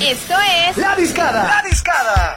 Esto es La Discada. La Discada.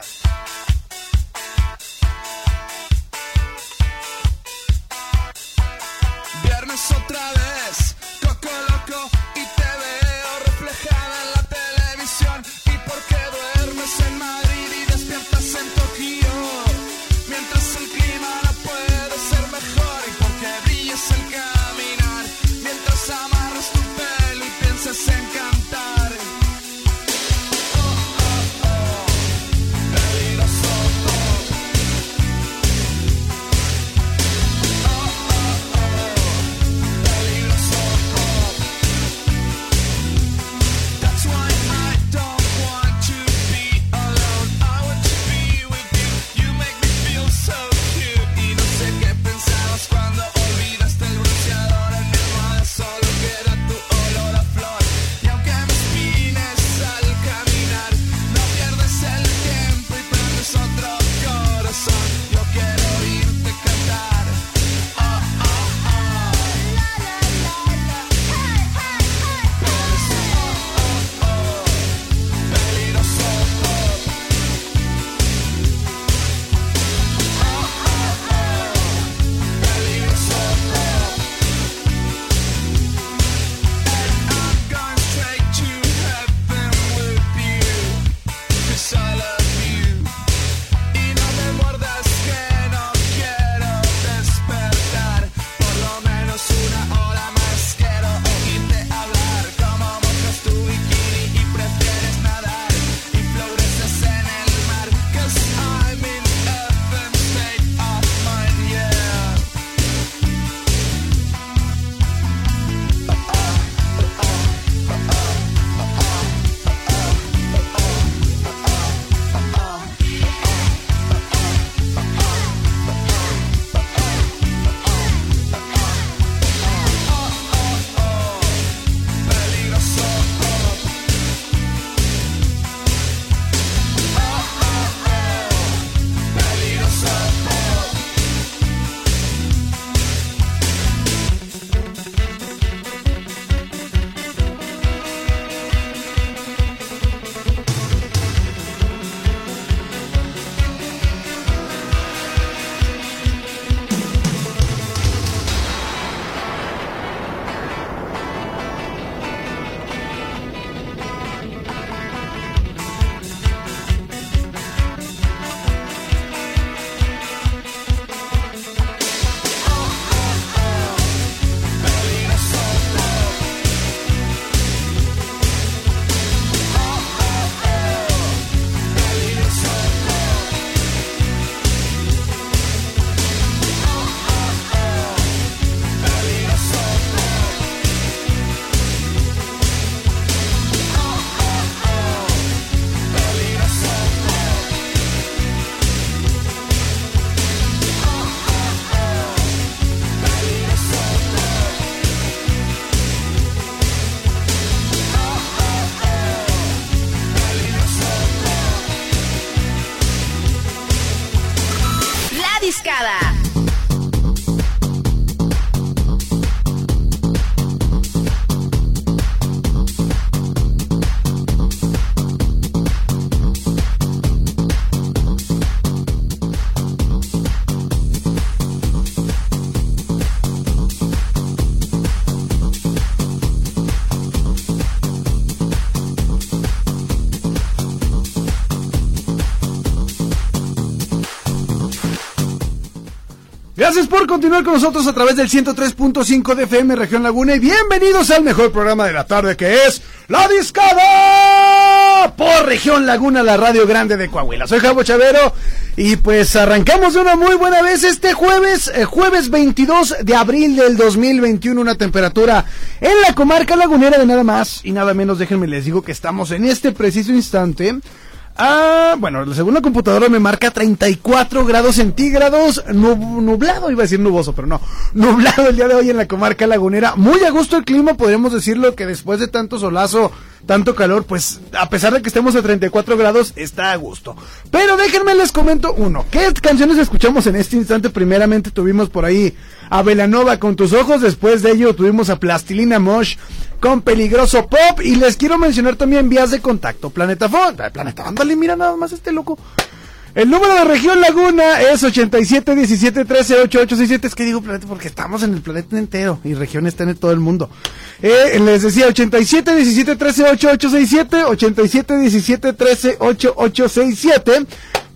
Gracias por continuar con nosotros a través del 103.5 de FM Región Laguna y bienvenidos al mejor programa de la tarde que es La Discada por Región Laguna, la radio grande de Coahuila. Soy Javo Chavero y pues arrancamos de una muy buena vez este jueves, eh, jueves 22 de abril del 2021, una temperatura en la comarca lagunera de nada más y nada menos, déjenme les digo que estamos en este preciso instante Ah, bueno, según la computadora me marca 34 grados centígrados, nublado, iba a decir nuboso, pero no, nublado el día de hoy en la comarca lagunera. Muy a gusto el clima, podríamos decirlo que después de tanto solazo, tanto calor, pues a pesar de que estemos a 34 grados, está a gusto. Pero déjenme les comento uno, ¿qué canciones escuchamos en este instante? Primeramente tuvimos por ahí a Velanova con tus ojos, después de ello tuvimos a Plastilina Mosh con Peligroso Pop. Y les quiero mencionar también vías de contacto. Planeta Fon. Planeta ándale, mira nada más este loco. El número de región Laguna es 87 17 13 8867. Es que digo planeta porque estamos en el planeta entero y región está en todo el mundo. Eh, les decía 87 17 13 8867. 87 17 13 8867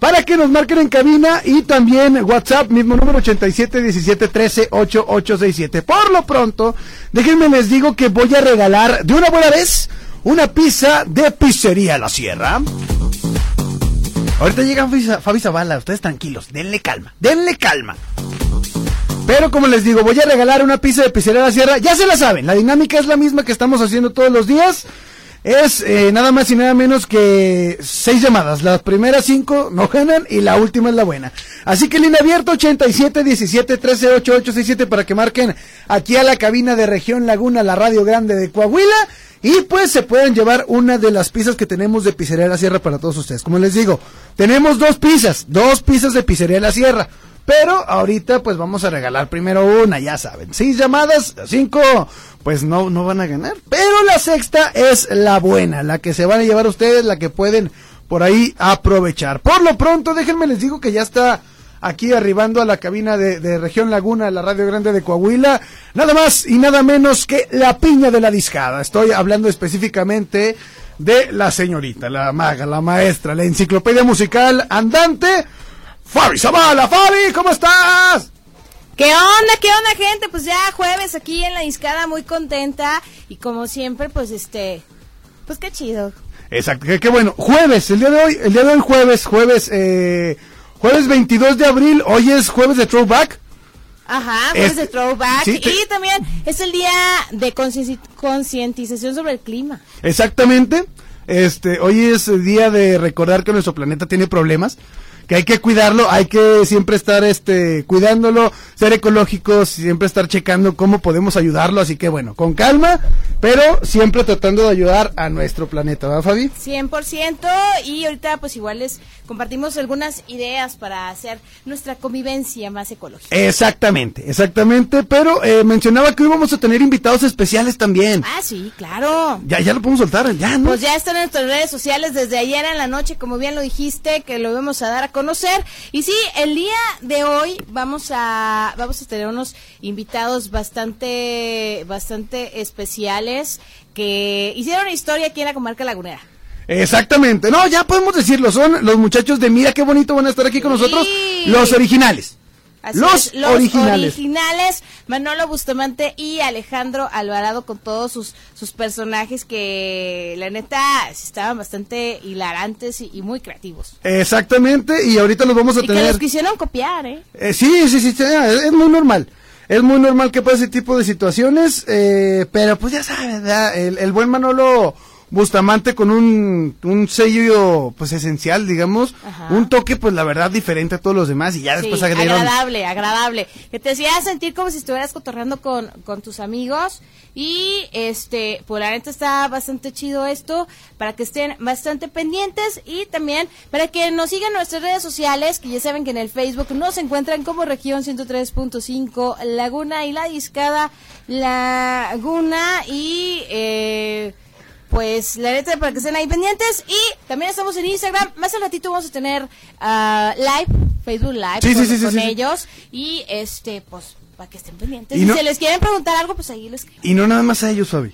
para que nos marquen en cabina y también WhatsApp, mismo número 87 17 13 8867. Por lo pronto, déjenme les digo que voy a regalar de una buena vez una pizza de pizzería La Sierra. Ahorita llega Fabi Zavala, ustedes tranquilos, denle calma, denle calma. Pero como les digo, voy a regalar una pizza de pizzería La Sierra. Ya se la saben, la dinámica es la misma que estamos haciendo todos los días es eh, nada más y nada menos que seis llamadas. Las primeras cinco no ganan y la última es la buena. Así que línea abierta 87 17 13 8867 para que marquen aquí a la cabina de Región Laguna, la radio grande de Coahuila. Y pues se pueden llevar una de las pizzas que tenemos de Pizzería de la Sierra para todos ustedes. Como les digo, tenemos dos pizzas, dos pizzas de Pizzería de la Sierra. Pero ahorita pues vamos a regalar primero una, ya saben. Seis llamadas, cinco pues no, no van a ganar. Pero la sexta es la buena, la que se van a llevar ustedes, la que pueden por ahí aprovechar. Por lo pronto, déjenme les digo que ya está aquí arribando a la cabina de, de, Región Laguna, la Radio Grande de Coahuila, nada más y nada menos que la piña de la discada. Estoy hablando específicamente de la señorita, la maga, la maestra, la enciclopedia musical andante, Fabi Zavala. Fabi, ¿cómo estás? ¿Qué onda? ¿Qué onda, gente? Pues ya jueves aquí en la discada, muy contenta. Y como siempre, pues este. Pues qué chido. Exacto, qué, bueno. Jueves, el día de hoy, el día de hoy, jueves, jueves, eh, jueves 22 de abril. Hoy es jueves de Throwback. Ajá, jueves de Throwback. Y también es el día de concientización sobre el clima. Exactamente. Este, hoy es el día de recordar que nuestro planeta tiene problemas que hay que cuidarlo, hay que siempre estar este cuidándolo, ser ecológicos, siempre estar checando cómo podemos ayudarlo, así que bueno, con calma, pero siempre tratando de ayudar a nuestro planeta, ¿verdad, Fabi? 100% y ahorita pues igual les compartimos algunas ideas para hacer nuestra convivencia más ecológica. Exactamente, exactamente, pero eh, mencionaba que hoy vamos a tener invitados especiales también. Ah, sí, claro. Ya ya lo podemos soltar, ya, ¿no? Pues ya están en nuestras redes sociales desde ayer en la noche, como bien lo dijiste, que lo vamos a dar a conocer. Y sí, el día de hoy vamos a vamos a tener unos invitados bastante bastante especiales que hicieron historia aquí en la comarca lagunera. Exactamente. No, ya podemos decirlo. Son los muchachos de Mira qué bonito van a estar aquí con nosotros. Los originales los, originales. Manolo Bustamante y Alejandro Alvarado con todos sus, sus personajes que la neta estaban bastante hilarantes y, muy creativos. Exactamente, y ahorita los vamos a y tener. Que los quisieron copiar, ¿eh? ¿eh? sí, sí, sí, es, muy normal. Es muy normal que pase ese tipo de situaciones, eh, pero pues ya sabes, el, el buen Manolo Bustamante con un, un sello pues esencial, digamos, un toque pues la verdad diferente a todos los demás y ya después sí, agradable, agradable, que te hacía sentir como si estuvieras cotorreando con, con tus amigos. Y este, pues la neta está bastante chido esto para que estén bastante pendientes y también para que nos sigan nuestras redes sociales, que ya saben que en el Facebook nos encuentran como región 103.5 Laguna y la discada Laguna y eh pues la neta para que estén ahí pendientes. Y también estamos en Instagram. Más al ratito vamos a tener ah, live Facebook live con, ellos. Y este pues para que estén pendientes. Y si se les quieren preguntar algo pues ahí les y no nada más a ellos Fabi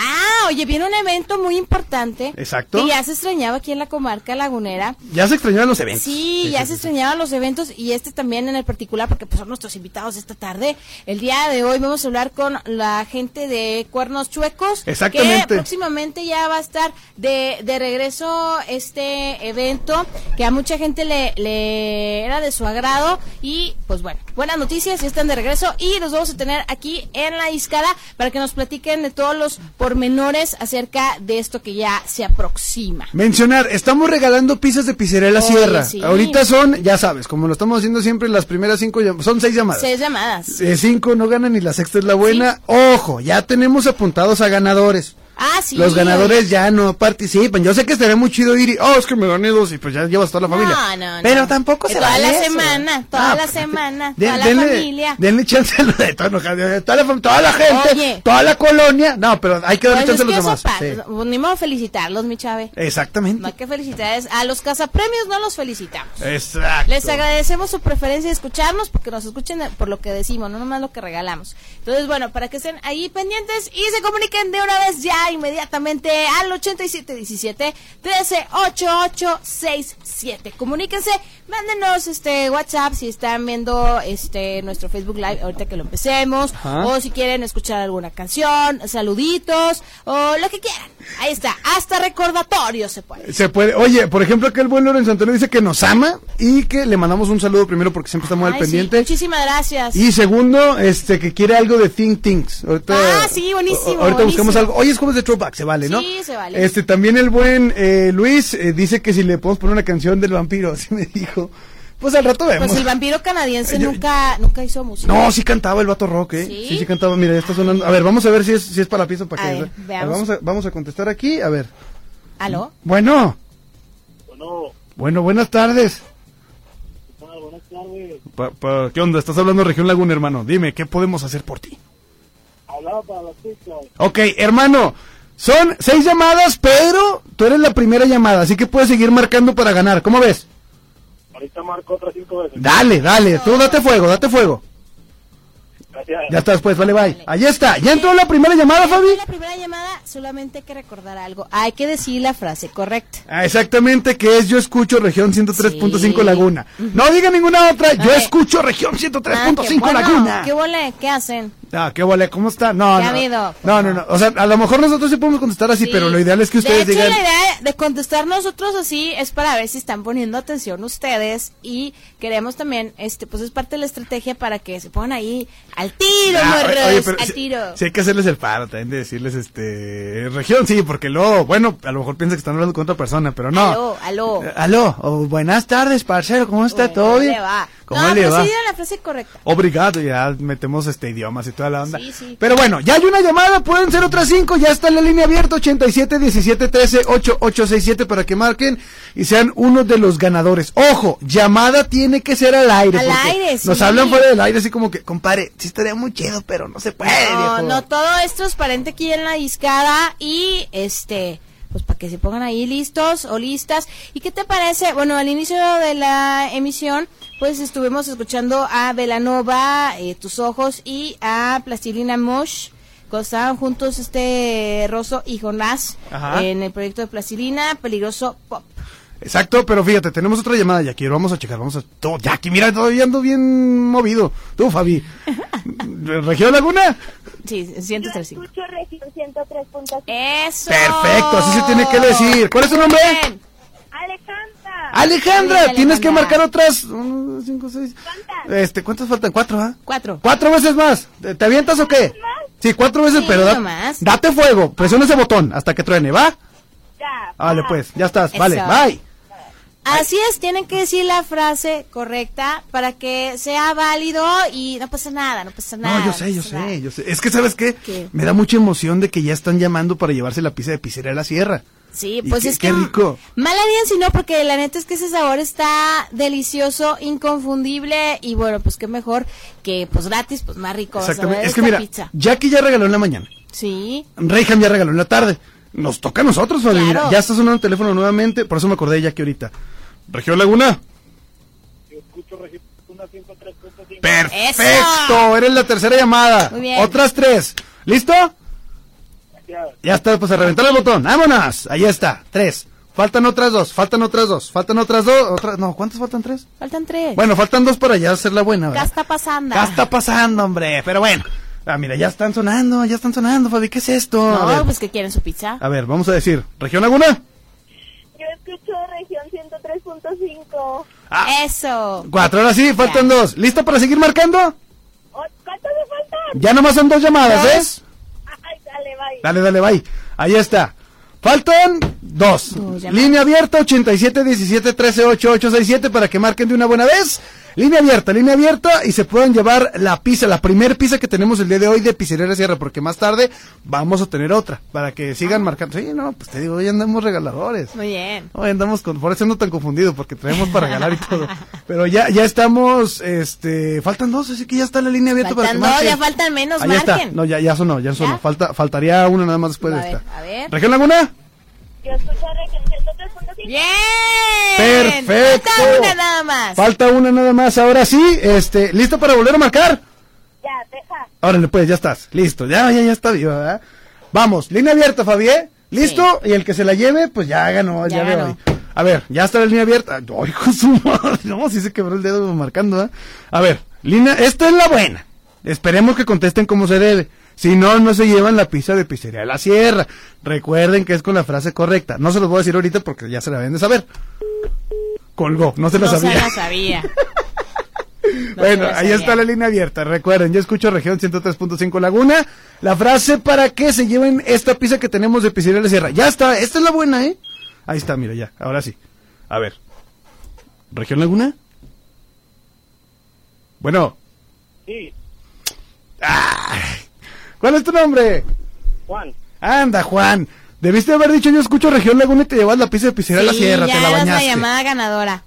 Ah, oye, viene un evento muy importante. Exacto. Que ya se extrañaba aquí en la comarca lagunera. Ya se extrañaban los eventos. Sí, ya se extrañaban los eventos y este también en el particular porque pues son nuestros invitados esta tarde. El día de hoy vamos a hablar con la gente de Cuernos Chuecos. Exactamente. Que próximamente ya va a estar de, de regreso este evento que a mucha gente le, le era de su agrado y pues bueno, buenas noticias, ya están de regreso y los vamos a tener aquí en la discada para que nos platiquen de todos los pormenores acerca de esto que ya se aproxima. Mencionar, estamos regalando pizzas de pizzería La Sierra. sí. Ahorita son, ya sabes, como lo estamos haciendo siempre, las primeras cinco, son seis llamadas. Seis llamadas. Eh, cinco no ganan y la sexta es la buena. Ojo, ya tenemos apuntados a ganadores. Ah, sí. Los ganadores ya no participan. Yo sé que estaría muy chido ir y, oh, es que me gané dos y pues ya llevas toda la No, familia. no, no. Pero tampoco se toda vale la eso. semana, toda la pues, semana, den- toda la familia. Denle chance a lo de toda, la, toda la gente, Oye. toda la colonia. No, pero hay que darle Pues chance es a los demás. Sí. Pues Ni modo felicitarlos, mi chave. Exactamente. No hay que felicitar. A los cazapremios no los felicitamos. Exacto. Les agradecemos su preferencia de escucharnos porque nos escuchen por lo que decimos, no nomás lo que regalamos. Entonces, bueno, para que estén ahí pendientes y se comuniquen de una vez ya inmediatamente al 8717 138867. Comuníquense, mándenos este WhatsApp si están viendo este nuestro Facebook Live ahorita que lo empecemos Ajá. o si quieren escuchar alguna canción, saluditos o lo que quieran. Ahí está, hasta recordatorio se puede. Se puede. Oye, por ejemplo, que el buen Lorenzo Antonio dice que nos ama y que le mandamos un saludo primero porque siempre estamos al Ay, sí, pendiente. muchísimas gracias. Y segundo, este, que quiere algo de Think Things. Ahorita, Ah, sí, buenísimo, Ahorita buscamos algo. Oye, es como de Throwback, se vale, ¿no? Sí, se vale. Este, también el buen eh, Luis eh, dice que si le podemos poner una canción del vampiro, así me dijo. Pues al rato vemos. Pues el vampiro canadiense Yo- nunca nunca hizo música. No, sí cantaba el vato rock, ¿eh? ¿Sí? Sí, sí, cantaba. Mira, ya está sonando. A ver, vamos a ver si es, si es para la pieza o para A ver, veamos. vamos, a, vamos a contestar aquí. A ver. ¿Aló? Bueno. Bueno, Bueno, buenas tardes. buenas tardes. Pa- pa- ¿Qué onda? Estás hablando de Región Laguna, hermano. Dime, ¿qué podemos hacer por ti? Hablaba para las chicas. Ok, hermano, son seis llamadas, pero tú eres la primera llamada, así que puedes seguir marcando para ganar. ¿Cómo ves? Ahorita marco otras cinco veces. Dale, dale, tú date fuego, date fuego. Gracias. Ya estás, pues, vale, bye. Ahí está, ya entró la primera llamada, Fabi. La primera llamada solamente hay que recordar algo. Hay que decir la frase correcta. Ah, exactamente, que es yo escucho región 103.5 Sí. Laguna. No diga ninguna otra, yo escucho región Ah, 103.5 qué bueno. Laguna. ¿Qué vole? ¿Qué hacen? Ah, qué vale, ¿cómo está? No, ¿Qué no. No, no, no. O sea, a lo mejor nosotros sí podemos contestar así, Sí. pero lo ideal es que ustedes de hecho, digan. la idea de contestar nosotros así es para ver si están poniendo atención ustedes y queremos también, este, pues es parte de la estrategia para que se pongan ahí al tiro, Ah, morros, oye, pero al sí- tiro. Sí, hay que hacerles el paro también de decirles, este, región, sí, porque luego, bueno, a lo mejor piensa que están hablando con otra persona, pero no. Aló, aló. Eh, aló, oh, buenas tardes, parcero, ¿cómo está? Bueno, ¿Todo ¿cómo le va? ¿Cómo no, le pero va? sí la frase correcta. Obrigado, ya metemos este idiomas y toda la onda. Sí, sí. Pero bueno, ya hay una llamada, pueden ser otras cinco, ya está en la línea abierta, 87 17 13 8867 para que marquen y sean uno de los ganadores. Ojo, llamada tiene que ser al aire. Al aire, Nos hablan fuera del aire así como que, compare, sí estaría muy chido, pero no se puede, No, viejo. no, todo esto es transparente aquí en la discada y este, pues para que se pongan ahí listos o listas. ¿Y qué te parece? Bueno, al inicio de la emisión, pues estuvimos escuchando a Velanova, eh, Tus Ojos, y a Plastilina Mosh. Cuando estaban juntos este Rosso y Jonás Ajá. en el proyecto de Plastilina, Peligroso Pop. Exacto, pero fíjate, tenemos otra llamada, Jackie, vamos a checar, vamos a... Todo, Jackie, mira, todavía ando bien movido. Tú, Fabi. ¿Región Laguna? Sí, siento Yo así. escucho región 103.5. Eso. Perfecto, así se tiene que decir. ¿Cuál es tu nombre? Bien. Alejandra. Alejandra, tienes que marcar otras... uno, cinco, seis... ¿Cuántas? Este, ¿cuántas faltan? ¿Cuatro, ah? Cuatro. ¿Cuatro veces más? ¿Te, te avientas o qué? Sí, cuatro veces, Sí, pero da- nomás. date fuego, presiona ese botón hasta que truene, ¿va? Ya. Vale, va. pues, ya estás, Eso. vale, bye. Así es, tienen que decir la frase correcta para que sea válido y no pasa nada, no pasa nada. No, yo sé, yo nada. sé, yo sé. Es que, ¿sabes qué? ¿Qué? Me da mucha emoción de que ya están llamando para llevarse la pizza de pizzería a la sierra. Sí, pues qué- es qué que rico. mal harían si no, porque la neta es que ese sabor está delicioso, inconfundible y bueno, pues qué mejor que pues gratis, pues más rico. Exactamente. Es que mira, pizza. Jackie ya regaló en la mañana. Sí, Reyham ya regaló en la tarde. Nos toca a nosotros. Claro. Ya está sonando el teléfono nuevamente, por eso me acordé de Jackie ahorita. Región Laguna. Yo escucho región 103.5. Perfecto, eres la tercera llamada. Muy bien. Otras tres. ¿Listo? Gracias. Ya está, pues a reventar el botón. ¡Vámonos! Ahí está. Tres. Faltan otras dos, faltan otras dos, faltan otras dos, otras, no, ¿cuántas faltan tres? Faltan tres. Bueno, faltan dos para ya hacer la buena, ¿Qué ¿verdad? está pasando? ¿Qué está pasando, hombre? Pero bueno. Ah, mira, ya están sonando, ya están sonando, Fabi, ¿qué es esto? No, pues que quieren su pizza. a ver, vamos a decir, ¿Región Laguna? Yo escucho región 103.5. Ah, Eso. cuatro, ahora sí, faltan dos. ¿Lista para seguir marcando? ¿Cuántos me faltan? Ya nomás son dos llamadas, Dos. ¿ves? Ay, dale, bye. Dale, dale, bye. Ahí está. Faltan dos. Línea abierta 87 17 13 8867 para que marquen de una buena vez. Línea abierta, línea abierta y se puedan llevar la pizza, la primer pizza que tenemos el día de hoy de Pizzería Sierra, porque más tarde vamos a tener otra para que sigan marcando. Sí, no, pues te digo, hoy andamos regaladores. Muy bien. Hoy andamos con, por eso ando tan confundido, porque traemos para regalar y todo. Pero ya, ya estamos, este, faltan dos, así que ya está la línea abierta para que Faltan dos, ya faltan menos, Ahí está. marquen. No, ya, ya sonó, ya sonó. ¿Ya? Falta, faltaría una nada más después A de ver, esta. a ver. ¿Región Laguna? Yo escucho región 103.5. Bien. Perfecto. Falta una nada más. Falta una nada más. Ahora sí, este, ¿listo para volver a marcar? Ya, deja. Órale, pues, ya estás. Listo. Ya, ya, ya está viva, ¿verdad? Vamos, línea abierta, Fabié. ¿Listo? Y el que se la lleve, pues ya ganó, ya, Ya veo ganó. ahí. A ver, ya está la línea abierta. Ay, hijo de su madre. No, sí se quebró el dedo marcando, ¿eh? A ver, línea, esta es la buena. Esperemos que contesten como se debe. Si no, no se llevan la pizza de pizzería de la sierra. Recuerden que es con la frase correcta. No se los voy a decir ahorita porque ya se la deben de saber. Colgó, no se la no sabía. se la sabía. No bueno, ahí sabía. está la línea abierta. Recuerden, yo escucho región 103.5 Laguna. La frase para que se lleven esta pizza que tenemos de pizzería de la sierra. Ya está, esta es la buena, ¿eh? Ahí está, mira, ya, ahora sí. A ver. ¿Región Laguna? Bueno, Sí, ¿cuál es tu nombre? Juan. Anda, Juan. Debiste haber dicho yo escucho región Laguna y te llevas la pizza de pizzería de la Sí, sierra, ya te la eras la bañaste. llamada ganadora.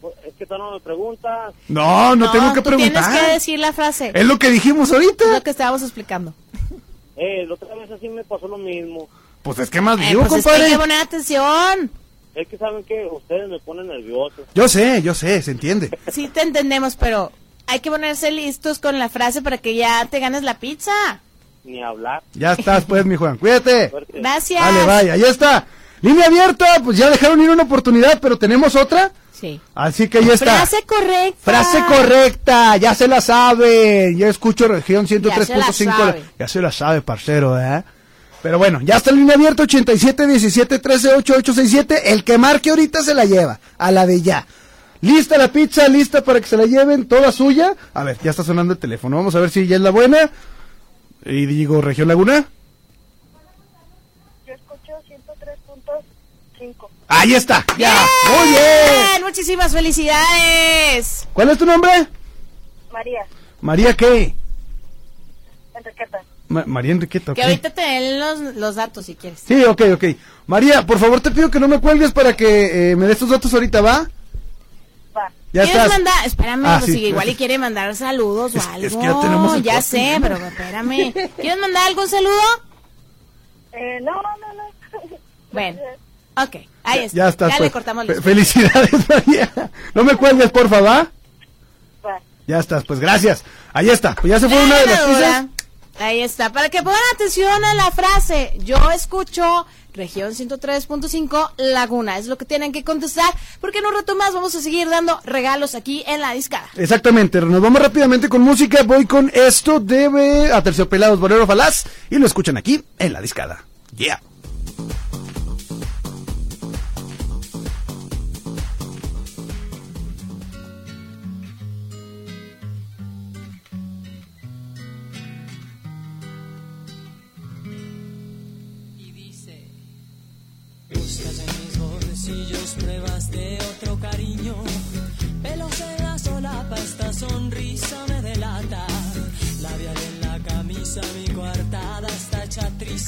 Pues, Es que tú no me preguntas. No, no, tengo que tú preguntar. tienes que decir la frase. Es lo que dijimos ahorita. Es lo que estábamos explicando. Eh, la otra vez así me pasó lo mismo. Pues es que más Eh, digo, pues es que compadre. hay que poner atención. Es que saben que ustedes me ponen nervioso. Yo sé, yo sé, se entiende. Sí te entendemos, pero hay que ponerse listos con la frase para que ya te ganes la pizza. Ni hablar. Ya estás, pues, mi Juan. Cuídate. Suerte. Gracias. Vale, vaya, ya está. Línea abierta, pues ya dejaron ir una oportunidad, pero tenemos otra. Sí. Así que ya está. Frase correcta. Frase correcta, ya se la sabe. Yo escucho región Ya se la 103.5. sabe. Ya se la sabe, parcero, ¿eh? Pero bueno, ya está la línea abierta 87 17 13 8867. El que marque ahorita se la lleva, a la de ya. Lista la pizza, lista para que se la lleven, toda suya. A ver, ya está sonando el teléfono. Vamos a ver si ya es la buena. Y digo, región Laguna. Yo escucho 103.5. Ahí está, ya. Bien, Muy bien. Muchísimas felicidades. ¿Cuál es tu nombre? María, María qué? Enriqueta. Ma- María Enriqueta, ok. Que ahorita te den los, los datos si quieres. Sí, ok, ok. María, por favor te pido que no me cuelgues para que eh, me des tus datos ahorita, ¿va? Ya ¿Quieres estás. mandar? Espérame, Ah, pues, sí. igual y quiere mandar saludos o Es- algo. es que ya tenemos Ya sé, pero espérame. ¿Quieres mandar algún saludo? Eh, no, no, no. Bueno, ok. Ahí está. Ya estás. Ya pues. le cortamos los Felicidades, María. No me cuelgues, por favor. Ya estás, pues gracias. Ahí está. Pues ya se fue una de las pizzas. Ahí está. Para que pongan atención a la frase. Yo escucho región 103.5 Laguna. Es lo que tienen que contestar. Porque en un rato más vamos a seguir dando regalos aquí en la discada. Exactamente, nos vamos rápidamente con música. Voy con esto de Aterciopelados Bolero Falaz y lo escuchan aquí en la discada. Yeah.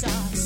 stars.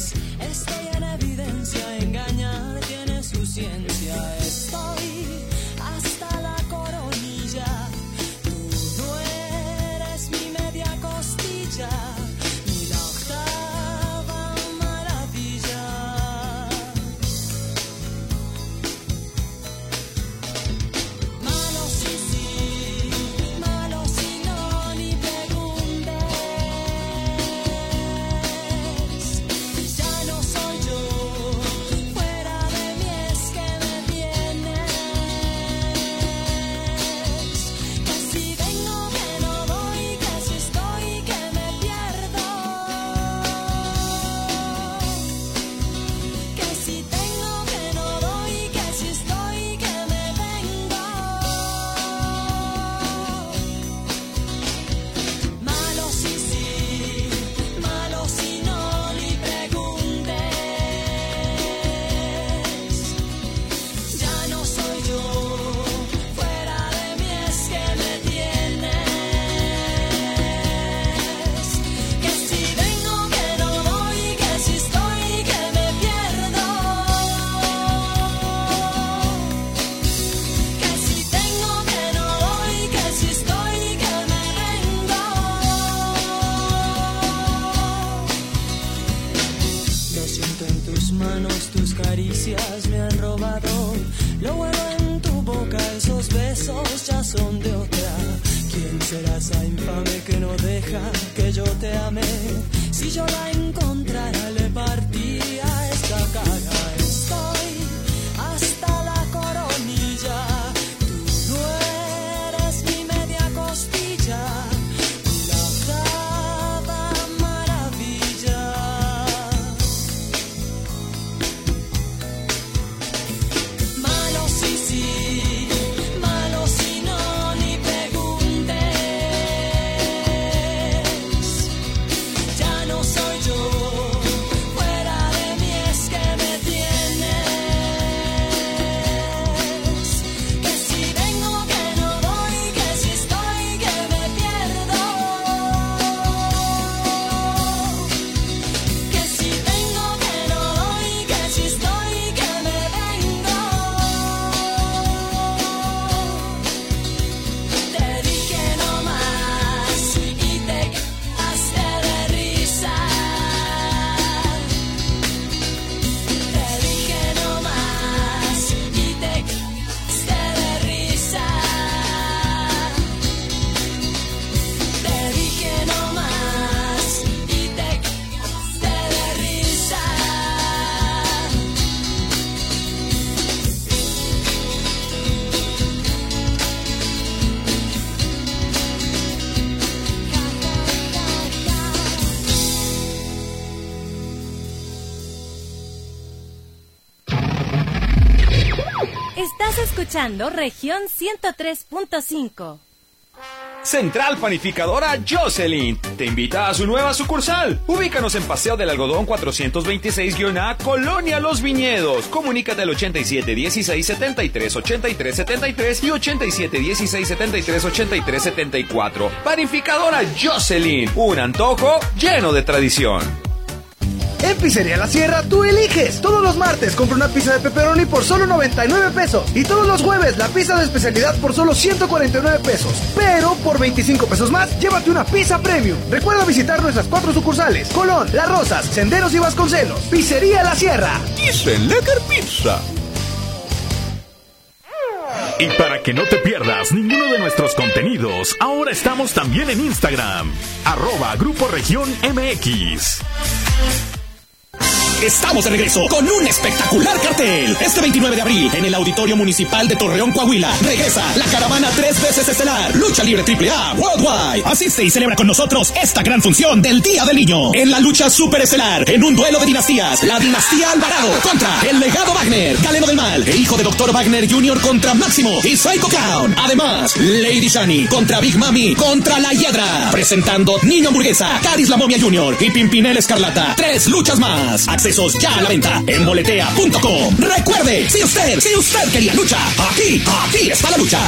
Región 103.5. Central Panificadora Jocelyn te invita a su nueva sucursal. Ubícanos en Paseo del Algodón 426-A, Colonia Los Viñedos. Comunícate al 87 16 73 83 73 y 87 16 73 83 74. Panificadora Jocelyn, un antojo lleno de tradición. En Pizzería La Sierra tú eliges. Todos los martes compra una pizza de pepperoni por solo 99 pesos. Y todos los jueves la pizza de especialidad por solo 149 pesos. Pero por 25 pesos más, llévate una pizza premium. Recuerda visitar nuestras cuatro sucursales. Colón, Las Rosas, Senderos y Vasconcelos. Pizzería La Sierra. Dicen Lecker Pizza. Y para que no te pierdas ninguno de nuestros contenidos, ahora estamos también en Instagram, arroba Grupo Región MX. Estamos de regreso con un espectacular cartel. Este 29 de abril, en el Auditorio Municipal de Torreón, Coahuila, regresa la caravana tres veces estelar, Lucha Libre AAA Worldwide. Asiste y celebra con nosotros esta gran función del Día del Niño. En la lucha super estelar, en un duelo de dinastías, la dinastía Alvarado contra el legado Wagner, Galeno del Mal, e hijo de Dr. Wagner Jr. contra Máximo y Psycho Clown. Además, Lady Shani contra Big Mami contra la Hiedra. Presentando Niño Hamburguesa, Caris la Momia Jr. y Pimpinel Escarlata. Tres luchas más. Ya a la venta en boletea.com. Recuerde, si usted, si usted quería lucha, aquí, aquí está la lucha.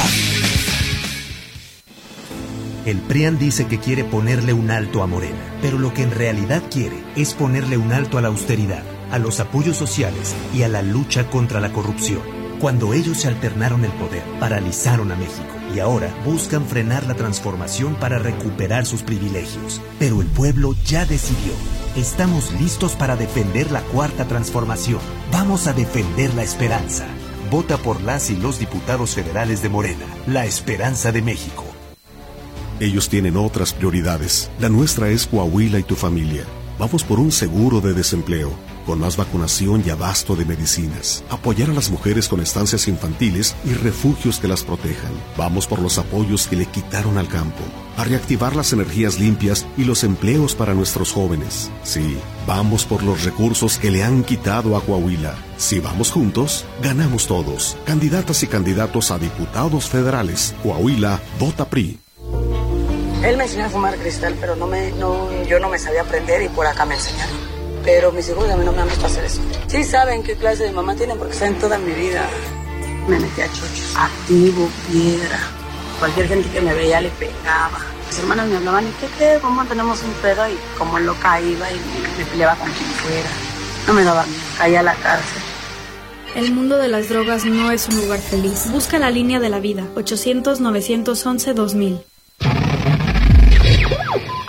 El PRIAN dice que quiere ponerle un alto a Morena, pero lo que en realidad quiere es ponerle un alto a la austeridad, a los apoyos sociales y a la lucha contra la corrupción. Cuando ellos se alternaron el poder, paralizaron a México y ahora buscan frenar la transformación para recuperar sus privilegios. Pero el pueblo ya decidió. Estamos listos para defender la cuarta transformación. Vamos a defender la esperanza. Vota por las y los diputados federales de Morena, la esperanza de México. Ellos tienen otras prioridades. La nuestra es Coahuila y tu familia. Vamos por un seguro de desempleo, con más vacunación y abasto de medicinas. Apoyar a las mujeres con estancias infantiles y refugios que las protejan. Vamos por los apoyos que le quitaron al campo. A reactivar las energías limpias y los empleos para nuestros jóvenes. Sí, vamos por los recursos que le han quitado a Coahuila. Si vamos juntos, ganamos todos. Candidatas y candidatos a diputados federales. Coahuila, vota PRI. Él me enseñó a fumar cristal, pero no me, no, yo no me sabía aprender y por acá me enseñaron. Pero mis hijos a mí no me han visto hacer eso. Sí saben qué clase de mamá tienen porque saben toda mi vida. Me metí a chochos, activo, piedra. Cualquier gente que me veía le pegaba. Mis hermanas me hablaban, ¿y qué qué? ¿Cómo tenemos un pedo? Y como loca iba y me, me peleaba con quien fuera. No me daba miedo, caía a la cárcel. El mundo de las drogas no es un lugar feliz. Busca la línea de la vida. 800-911-2000.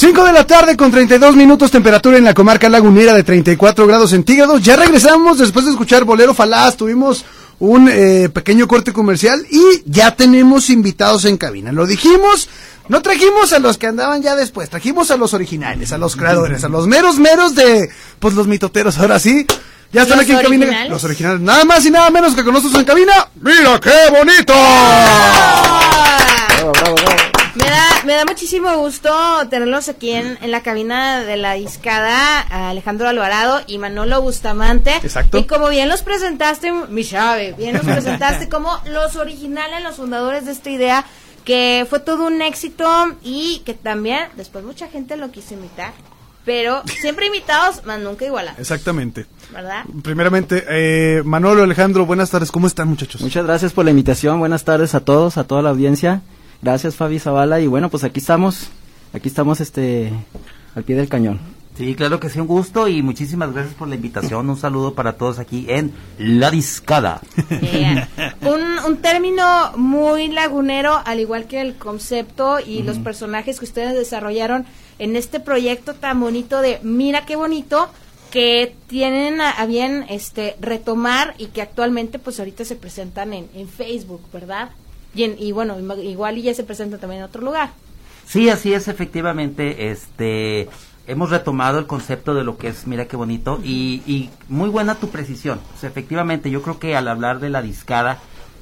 Cinco de la tarde con 32 minutos, temperatura en la comarca lagunera de 34 grados centígrados. Ya regresamos después de escuchar Bolero Falaz. Tuvimos un eh, pequeño corte comercial y ya tenemos invitados en cabina. Lo dijimos, no trajimos a los que andaban ya después, trajimos a los originales, a los creadores, a los meros meros de, pues los mitoteros. Ahora sí, ya están ¿Los aquí en cabina. originales? Los originales, nada más y nada menos que con nosotros en cabina. ¡Mira qué bonito! Me da, me da muchísimo gusto tenerlos aquí en, en la cabina de la discada, a Alejandro Alvarado y Manolo Bustamante. Exacto. Y como bien los presentaste, mi chave, bien los presentaste como los originales, los fundadores de esta idea, que fue todo un éxito y que también después mucha gente lo quiso imitar. Pero siempre imitados, más nunca igualados, Exactamente. ¿verdad? Primeramente, eh, Manolo, Alejandro, buenas tardes. ¿Cómo están, muchachos? Muchas gracias por la invitación. Buenas tardes a todos, a toda la audiencia. Gracias, Fabi Zavala. Y bueno, pues aquí estamos, aquí estamos este, al pie del cañón. Sí, claro que sí, un gusto y muchísimas gracias por la invitación. Un saludo para todos aquí en La Discada. un, un término muy lagunero, al igual que el concepto y los personajes que ustedes desarrollaron en este proyecto tan bonito de Mira qué bonito que tienen a, a bien este retomar y que actualmente pues ahorita se presentan en, en Facebook, ¿verdad? Y, en- y bueno, igual y ya se presentan también en otro lugar. Sí, así es, efectivamente. Este, hemos retomado el concepto de lo que es, mira qué bonito, y, y muy buena tu precisión. Efectivamente, yo creo que al hablar de la discada,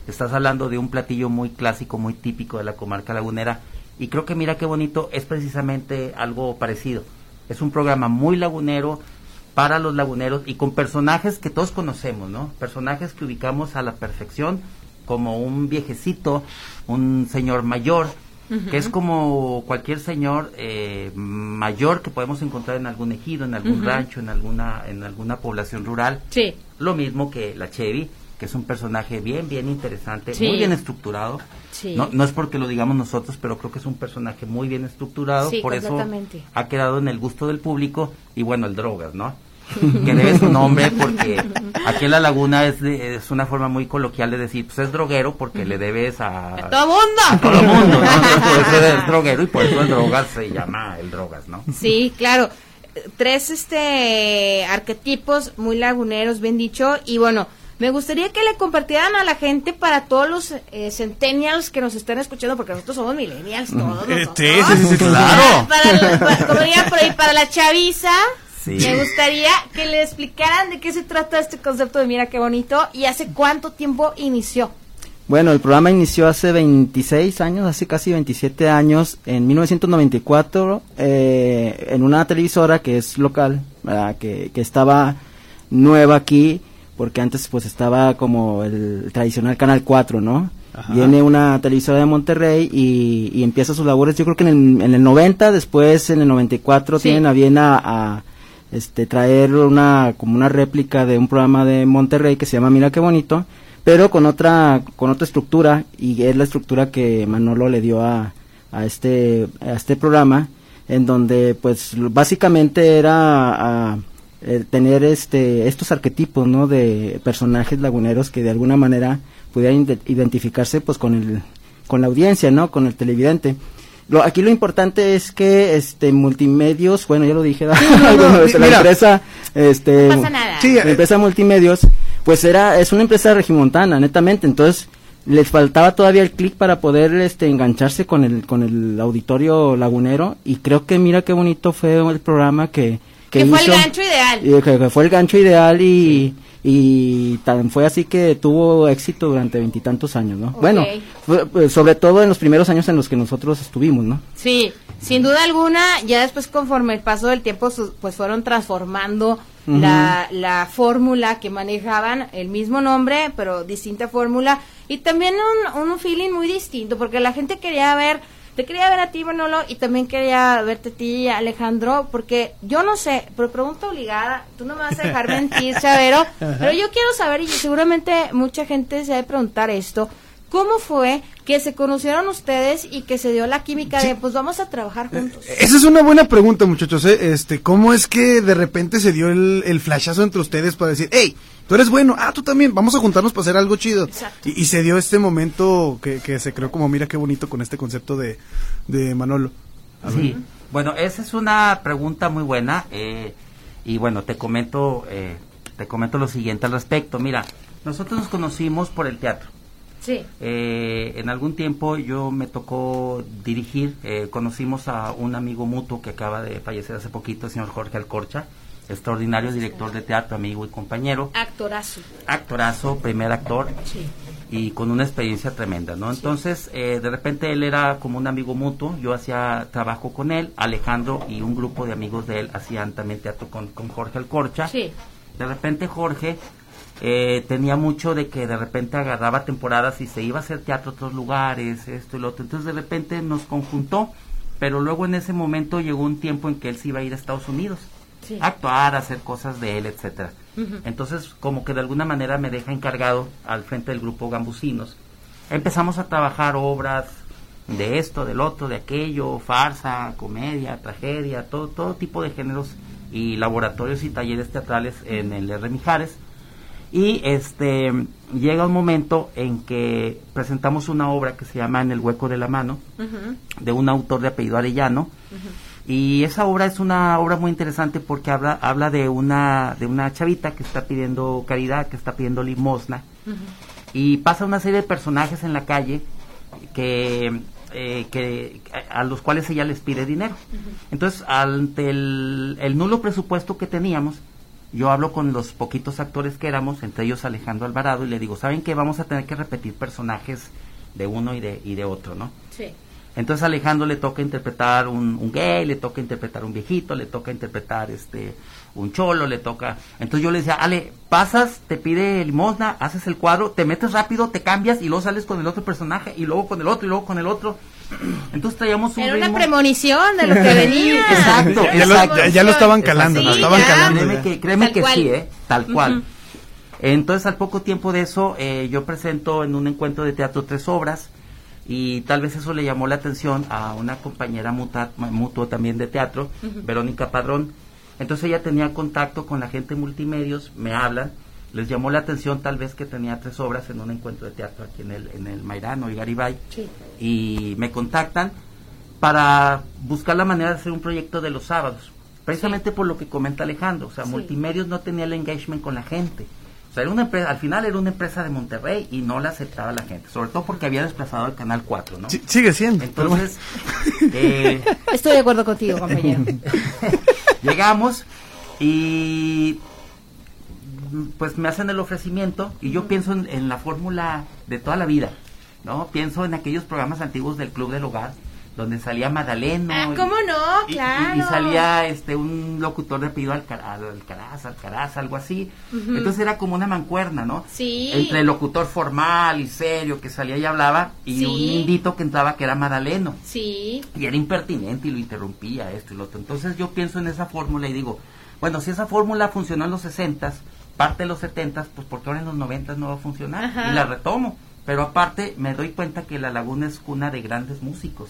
estás hablando de un platillo muy clásico, muy típico de la comarca lagunera, y creo que mira qué bonito es precisamente algo parecido. Es un programa muy lagunero para los laguneros y con personajes que todos conocemos, ¿no? Personajes que ubicamos a la perfección, como un viejecito, un señor mayor, que es como cualquier señor eh, mayor que podemos encontrar en algún ejido, en algún rancho, en alguna en alguna población rural. Sí. Lo mismo que la Chevy, que es un personaje bien bien interesante, Sí. muy bien estructurado. Sí. No, no es porque lo digamos nosotros, pero creo que es un personaje muy bien estructurado, Sí, por eso ha quedado en el gusto del público y bueno, el drogas, ¿no? Que debe su nombre porque aquí en la laguna es, de- es una forma muy coloquial de decir, pues es droguero porque le debes a, ¡Todo mundo! a todo el mundo, ¿no? Entonces, por eso es droguero y por eso el drogas se llama el drogas, ¿no? Sí, claro. Tres este arquetipos muy laguneros, bien dicho. Y bueno, me gustaría que le compartieran a la gente para todos los eh, centennials que nos están escuchando, porque nosotros somos millennials todos. Eh, nosotros. sí, sí, sí, sí, claro. Para, la- para- como dirían por ahí, para la chaviza. Sí. Me gustaría que le explicaran de qué se trata este concepto de Mira qué bonito y hace cuánto tiempo inició. Bueno, el programa inició hace 26 años, hace casi 27 años, en 1994, eh, en una televisora que es local, ¿verdad? que, que estaba nueva aquí, porque antes pues estaba como el tradicional Canal 4, ¿no? Ajá. Viene una televisora de Monterrey y, y empieza sus labores, yo creo que en el, en el 90, después en el 94 Sí. tienen a bien a, a, este, traer una, como una réplica de un programa de Monterrey que se llama Mira qué bonito, pero con otra, con otra estructura y es la estructura que Manolo le dio a, a este, a este programa, en donde pues básicamente era a, eh, tener este, estos arquetipos, ¿no? De personajes laguneros que de alguna manera pudieran ide- identificarse pues con el, con la audiencia, ¿no? Con el televidente. Lo, aquí lo importante es que este multimedios, bueno ya lo dije, no, no, Bueno, este, la mira. empresa, este, No pasa nada. Sí, la eh, empresa multimedios, pues era es una empresa regimontana, netamente, entonces les faltaba todavía el clic para poder este engancharse con el con el auditorio lagunero y creo que mira qué bonito fue el programa que Que fue el gancho ideal. y que, que fue el gancho ideal y y tan fue así que tuvo éxito durante veintitantos años, ¿no? Bueno, fue- pues, sobre todo en los primeros años en los que nosotros estuvimos, ¿no? Sí, sin duda alguna, ya después conforme el paso del tiempo, pues fueron transformando la, la fórmula que manejaban, el mismo nombre, pero distinta fórmula, y también un, un feeling muy distinto, porque la gente quería ver, te quería ver a ti, Manolo, y también quería verte a ti, Alejandro, porque yo no sé, pero pregunta obligada, tú no me vas a dejar mentir, Chavero, pero yo quiero saber, y seguramente mucha gente se va a preguntar esto, ¿cómo fue que se conocieron ustedes y que se dio la química de, pues vamos a trabajar juntos? Esa es una buena pregunta, muchachos. ¿eh? Este, ¿Cómo es que de repente se dio el, el flashazo entre ustedes para decir, hey, tú eres bueno, ah, tú también, vamos a juntarnos para hacer algo chido? Y, y se dio este momento que, que se creó como, mira qué bonito con este concepto de, de Manolo. A ver. Sí, bueno, esa es una pregunta muy buena eh, y bueno, te comento, eh, te comento lo siguiente al respecto. Mira, nosotros nos conocimos por el teatro. Sí. Eh, en algún tiempo yo me tocó dirigir, eh, conocimos a un amigo mutuo que acaba de fallecer hace poquito, el señor Jorge Alcorcha, extraordinario director de teatro, amigo y compañero, Actorazo. actorazo, primer actor Sí. y con una experiencia tremenda, ¿no? Entonces, eh, de repente él era como un amigo mutuo, yo hacía trabajo con él, Alejandro y un grupo de amigos de él hacían también teatro con, con Jorge Alcorcha. Sí. De repente Jorge eh, tenía mucho de que de repente agarraba temporadas y se iba a hacer teatro a otros lugares, esto y lo otro. Entonces de repente nos conjuntó, pero luego en ese momento llegó un tiempo en que él se iba a ir a Estados Unidos, Sí. a actuar, a hacer cosas de él, etcétera. Entonces como que de alguna manera me deja encargado al frente del grupo Gambusinos. Empezamos a trabajar obras de esto, del otro, de aquello, farsa, comedia, tragedia, todo, todo tipo de géneros y laboratorios y talleres teatrales en el R. Mijares. Y este llega un momento en que presentamos una obra que se llama En el hueco de la mano, de un autor de apellido Arellano. Y esa obra es una obra muy interesante porque habla, habla de una, de una chavita que está pidiendo caridad, que está pidiendo limosna. Y pasa una serie de personajes en la calle que, eh, que a, a los cuales ella les pide dinero. Entonces, ante el, el nulo presupuesto que teníamos, yo hablo con los poquitos actores que éramos, entre ellos Alejandro Alvarado, y le digo, ¿saben qué? Vamos a tener que repetir personajes de uno y de, y de otro, ¿no? Sí. Entonces a Alejandro le toca interpretar un, un gay, le toca interpretar un viejito, le toca interpretar este un cholo, le toca. Entonces yo le decía, Ale, pasas, te pide limosna, haces el cuadro, te metes rápido, te cambias y luego sales con el otro personaje y luego con el otro y luego con el otro. Entonces traíamos un Era una premonición de lo que venía. Exacto, ya lo- premonición. ya- ya lo estaban calando, Sí, lo estaban ya. calando Créeme que, créeme sí, ¿eh? Tal cual. Entonces, al poco tiempo de eso, eh, yo presento en un encuentro de teatro tres obras y tal vez eso le llamó la atención a una compañera muta, mutua también de teatro. Verónica Padrón. Entonces ella tenía contacto con la gente de multimedios, me hablan, les llamó la atención tal vez que tenía tres obras en un encuentro de teatro aquí en el, en el Mairano y Garibay Sí. y me contactan para buscar la manera de hacer un proyecto de los sábados. Precisamente por lo que comenta Alejandro, o sea, Sí. Multimedios no tenía el engagement con la gente. O sea, era una empresa, al final era una empresa de Monterrey y no la aceptaba la gente, sobre todo porque había desplazado el Canal 4, ¿no? Sigue siendo. bueno. Entonces, eh, Estoy de acuerdo contigo, compañero. llegamos y pues me hacen el ofrecimiento y yo pienso en, en la fórmula de toda la vida, ¿no? Pienso en aquellos programas antiguos del Club del Hogar donde salía Madaleno Ah, y- ¿cómo no? y, y- Claro. y salía este un locutor de apellido Alca- Alcaraz, Alcaraz, algo así. Entonces era como una mancuerna, ¿no? Sí. Entre el locutor formal y serio que salía y hablaba y Sí. un indito que entraba que era Madaleno Sí. y era impertinente y lo interrumpía esto y lo otro. Entonces yo pienso en esa fórmula y digo, bueno, si esa fórmula funcionó en los 60 parte de los 70 pues porque ahora en los 90 no va a funcionar Ajá. y la retomo. Pero aparte me doy cuenta que La Laguna es cuna de grandes músicos.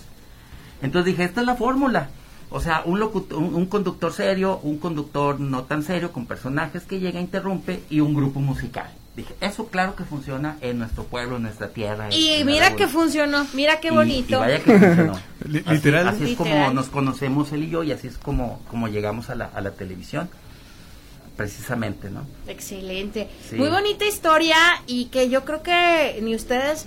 Entonces dije, esta es la fórmula. O sea, un, locutor, un, un conductor serio, un conductor no tan serio, con personajes que llega, interrumpe y un grupo musical. Dije, eso claro que funciona en nuestro pueblo, en nuestra tierra. en- Y en mira que funcionó, mira qué bonito. Y, vaya que funcionó. Así- literal. Así, es como nos conocemos él y yo y así es como, como llegamos a la, a la televisión. Precisamente, ¿no? Excelente. Sí. Muy bonita historia y que yo creo que ni ustedes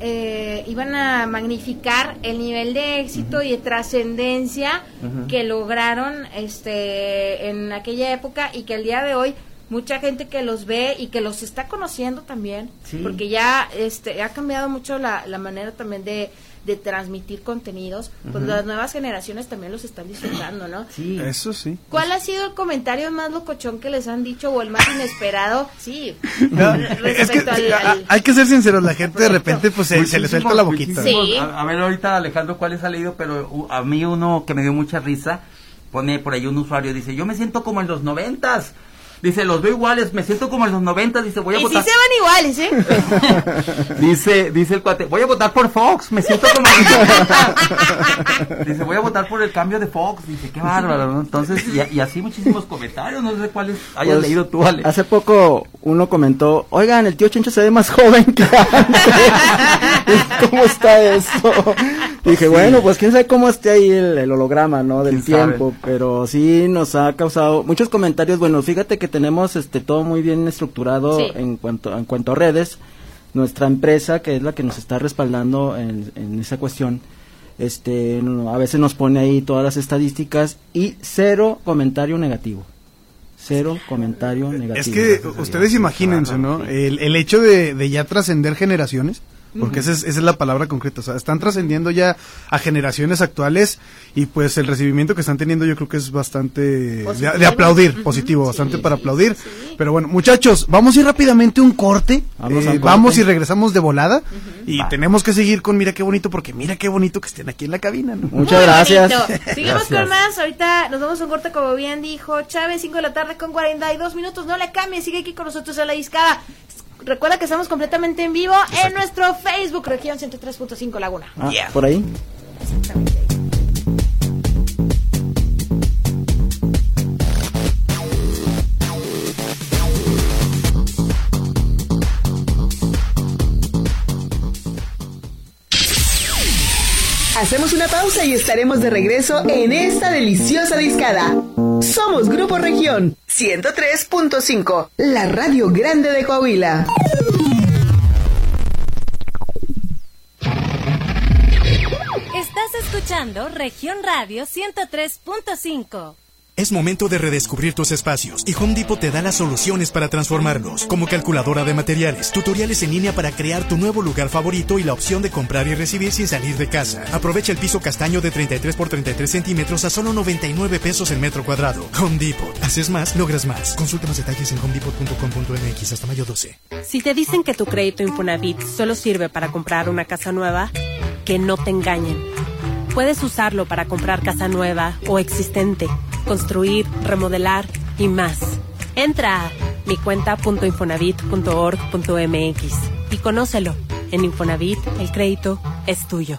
eh, iban a magnificar el nivel de éxito y de trascendencia que lograron este en aquella época y que el día de hoy mucha gente que los ve y que los está conociendo también Sí. porque ya este ha cambiado mucho la, la manera también de, de transmitir contenidos, pues las nuevas generaciones también los están disfrutando, ¿no? Eso sí. ¿Cuál ha sido el comentario más locochón que les han dicho o el más inesperado? Sí, No, respecto es que al- hay que ser sinceros, la gente de repente pues se, se le suelta la boquita. Sí. A, a ver ahorita Alejandro cuáles ha leído, pero uh, a mí uno que me dio mucha risa, pone por ahí un usuario, dice, yo me siento como en los noventas. Dice, los veo iguales, me siento como en los noventas, dice, voy a y sí votar. se van iguales, ¿eh? Dice, dice el cuate, voy a votar por Fox, me siento como... dice, voy a votar por el cambio de Fox, dice, qué bárbaro, ¿no? Entonces, y, y así muchísimos comentarios, no sé cuáles hayas Pues, leído tú, Ale. Hace poco uno comentó, oigan, el tío Chencho se ve más joven que antes. ¿Cómo está eso? Dije, bueno, pues quién sabe cómo esté ahí el, el holograma, ¿no? Del tiempo, pero sí nos ha causado muchos comentarios. Bueno, fíjate que tenemos este todo muy bien estructurado Sí. en cuanto en cuanto a redes. Nuestra empresa, que es la que nos está respaldando en, en esa cuestión, este, a veces nos pone ahí todas las estadísticas y cero comentario negativo. Cero comentario negativo. Es que ustedes imagínense, ¿no? El, el hecho de, de ya trascender generaciones, porque esa, es, esa es la palabra concreta, o sea, están trascendiendo ya a generaciones actuales y pues el recibimiento que están teniendo yo creo que es bastante de, aplaudir, positivo, bastante para aplaudir. Pero bueno, muchachos, vamos a ir rápidamente a un corte, Vamos eh, a un vamos corte. y regresamos de volada y tenemos que seguir con Mira qué bonito, porque mira qué bonito que estén aquí en la cabina, ¿no? Muchas Muy gracias. Seguimos Gracias. con más. Ahorita nos vamos a un corte, como bien dijo Chávez, 5 de la tarde con 42 minutos. No le cambie, sigue aquí con nosotros a la discada. Recuerda que estamos completamente en vivo en nuestro Facebook, región 103.5 Laguna. Ah, por ahí. Hacemos una pausa y estaremos de regreso en esta deliciosa discada. Somos Grupo Región 103.5, la radio grande de Coahuila. Estás escuchando Región Radio 103.5. Es momento de redescubrir tus espacios y Home Depot te da las soluciones para transformarlos, como calculadora de materiales, tutoriales en línea para crear tu nuevo lugar favorito y la opción de comprar y recibir sin salir de casa. Aprovecha el piso castaño de 33 por 33 centímetros a solo 99 pesos el metro cuadrado. Home Depot. Haces más, logras más. Consulta más detalles en homedepot.com.mx hasta mayo 12. Si te dicen que tu crédito Infonavit solo sirve para comprar una casa nueva, que no te engañen. Puedes usarlo para comprar casa nueva o existente, construir, remodelar y más. Entra a micuenta.infonavit.org.mx y conócelo. En Infonavit, el crédito es tuyo.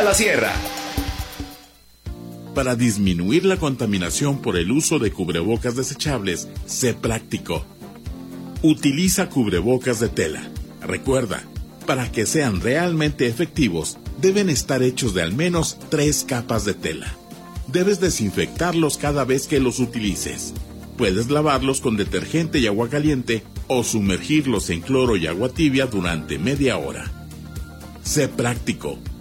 La Sierra. Para disminuir la contaminación por el uso de cubrebocas desechables, sé práctico. Utiliza cubrebocas de tela. Recuerda, para que sean realmente efectivos, deben estar hechos de al menos tres capas de tela. Debes desinfectarlos cada vez que los utilices. Puedes lavarlos con detergente y agua caliente o sumergirlos en cloro y agua tibia durante media hora. Sé práctico.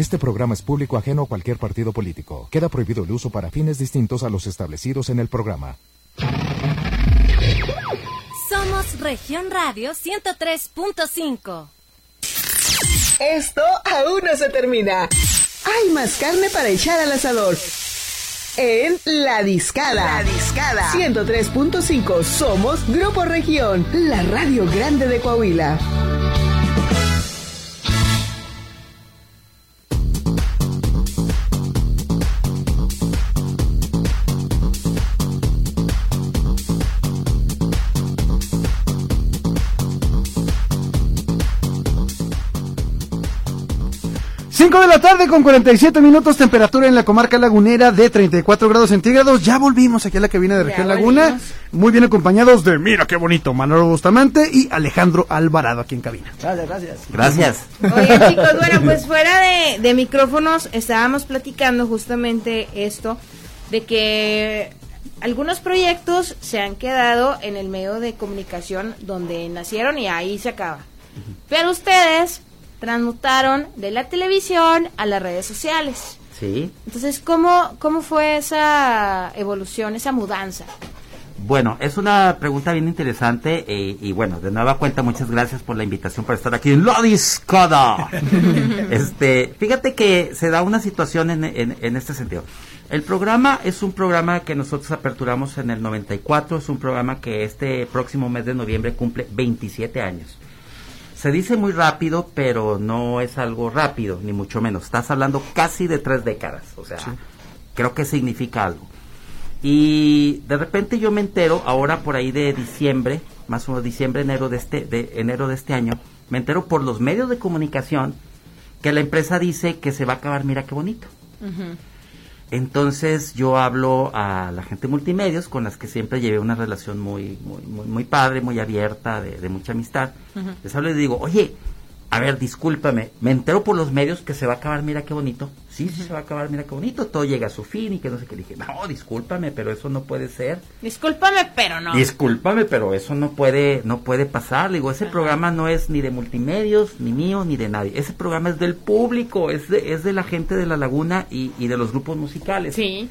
Este programa es público ajeno a cualquier partido político. Queda prohibido el uso para fines distintos a los establecidos en el programa. Somos Región Radio 103.5. Esto aún no se termina. Hay más carne para echar al asador. En La Discada. La Discada. 103.5. Somos Grupo Región, la radio grande de Coahuila. Cinco de la tarde con 47 minutos, temperatura en la comarca lagunera de 34 grados centígrados. Ya volvimos aquí a la cabina de Región Laguna, muy bien acompañados de, mira qué bonito, Manolo Bustamante y Alejandro Alvarado aquí en cabina. Gracias, gracias. Gracias. Oye, chicos, bueno, pues fuera de, de micrófonos estábamos platicando justamente esto, de que algunos proyectos se han quedado en el medio de comunicación donde nacieron y ahí se acaba. Pero ustedes transmutaron de la televisión a las redes sociales. Sí. Entonces, ¿cómo, cómo fue esa evolución, esa mudanza? Bueno, es una pregunta bien interesante eh, y bueno, de nueva cuenta muchas gracias por la invitación para estar aquí en La Discada. este, fíjate que se da una situación en, en, en este sentido. El programa es un programa que nosotros aperturamos en el 94, es un programa que este próximo mes de noviembre cumple 27 años. Se dice muy rápido, pero no es algo rápido, ni mucho menos. Estás hablando casi de tres décadas, o sea, creo que significa algo. Y de repente yo me entero, ahora por ahí de diciembre, más o menos diciembre, enero de este, de enero de este año, me entero por los medios de comunicación que la empresa dice que se va a acabar, mira qué bonito. Entonces yo hablo a la gente multimedios con las que siempre llevé una relación muy, muy, muy, muy padre, muy abierta, de, de mucha amistad. Les hablo y digo, oye, a ver, discúlpame, me entero por los medios que se va a acabar, mira qué bonito. Sí, sí, se va a acabar, mira qué bonito, todo llega a su fin y que no sé qué. Le dije, no, discúlpame, pero eso no puede ser. Discúlpame, pero no. Discúlpame, pero eso no puede, no puede pasar. Le digo, ese programa no es ni de multimedios, ni mío, ni de nadie. Ese programa es del público, es de, es de la gente de la laguna y, y de los grupos musicales. Sí.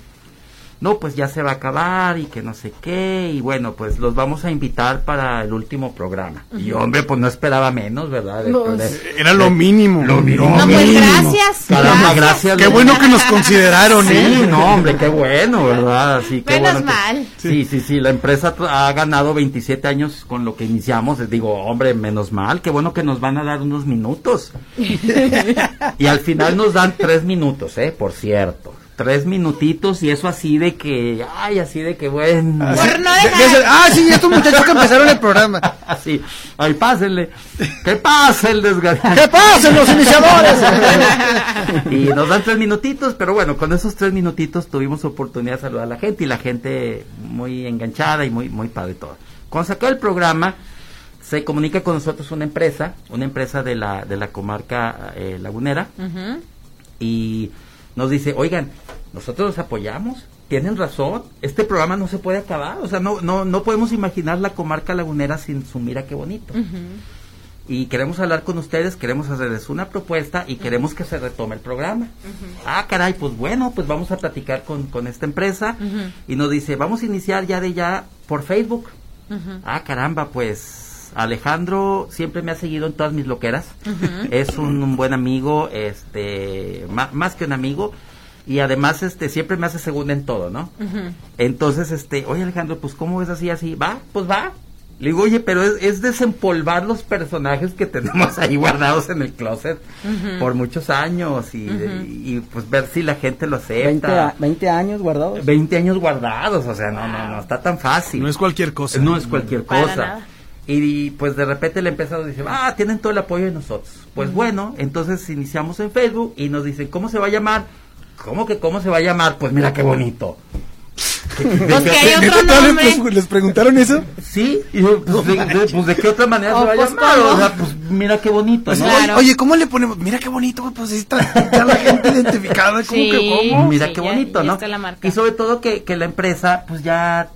No, pues ya se va a acabar y que no sé qué. Y bueno, pues los vamos a invitar para el último programa. Y hombre, pues no esperaba menos, ¿verdad? De- No, de- Era lo mínimo. Lo mínimo. No, pues gracias. Caramba, gracias. Qué bueno que nos consideraron, Sí, ¿eh? no, hombre, qué bueno, ¿verdad? Sí, qué Menos bueno que- mal. Sí, sí, sí, la empresa ha ganado 27 años con lo que iniciamos. Les digo, hombre, menos mal, qué bueno que nos van a dar unos minutos. Y al final nos dan tres minutos, ¿eh? Por cierto. Tres minutitos y eso así de que, ay, así de que bueno. Por no De- de ese- ah, sí, estos muchachos que empezaron el programa. Así, ay, pásenle. ¿Qué pasa el desgraciado? ¡Que pasen los iniciadores! y nos dan tres minutitos, pero bueno, con esos tres minutitos tuvimos oportunidad de saludar a la gente y la gente muy enganchada y muy, muy padre todo. Cuando acaba el programa, se comunica con nosotros una empresa, una empresa de la, de la comarca eh, lagunera, y nos dice, oigan, nosotros los apoyamos, tienen razón, este programa no se puede acabar, o sea, no, no, no podemos imaginar la comarca lagunera sin su mira qué bonito. Y queremos hablar con ustedes, queremos hacerles una propuesta y queremos que se retome el programa. Ah, caray, pues bueno, pues vamos a platicar con, con esta empresa y nos dice, vamos a iniciar ya de ya por Facebook. Ah, caramba, pues Alejandro siempre me ha seguido en todas mis loqueras. Es un, un buen amigo, este, más que un amigo. Y además, este, siempre me hace segunda en todo, ¿no? Entonces, este, oye Alejandro, pues ¿cómo es así, así? Va, pues va. Le digo, oye, pero es, es desempolvar los personajes que tenemos ahí guardados en el closet por muchos años y, y, y, pues ver si la gente lo 20, acepta. a- 20 años guardados. 20 años guardados, o sea, no, no, no, está tan fácil. No es cualquier cosa. No es cualquier Para cosa. Y, pues de repente la empresa nos dice, ah, tienen todo el apoyo de nosotros. Pues bueno, entonces iniciamos en Facebook y nos dicen, ¿cómo se va a llamar? ¿Cómo que cómo se va a llamar? Pues mira qué bonito. Pues que hay otro ¿Neta todavía nombre. les, les preguntaron eso? Sí, y pues, de, de- pues, ¿de qué otra manera Oh, se va a pues, llamar? ¿cómo? O sea, pues mira qué bonito, Pues, ¿no? oye, oye, ¿cómo le ponemos? Mira qué bonito, pues está, está la gente identificada. ¿Cómo Sí. que cómo? Mira Sí, qué ya- bonito, ya ¿no? está la marca. Y sobre todo que, que la empresa, pues ya,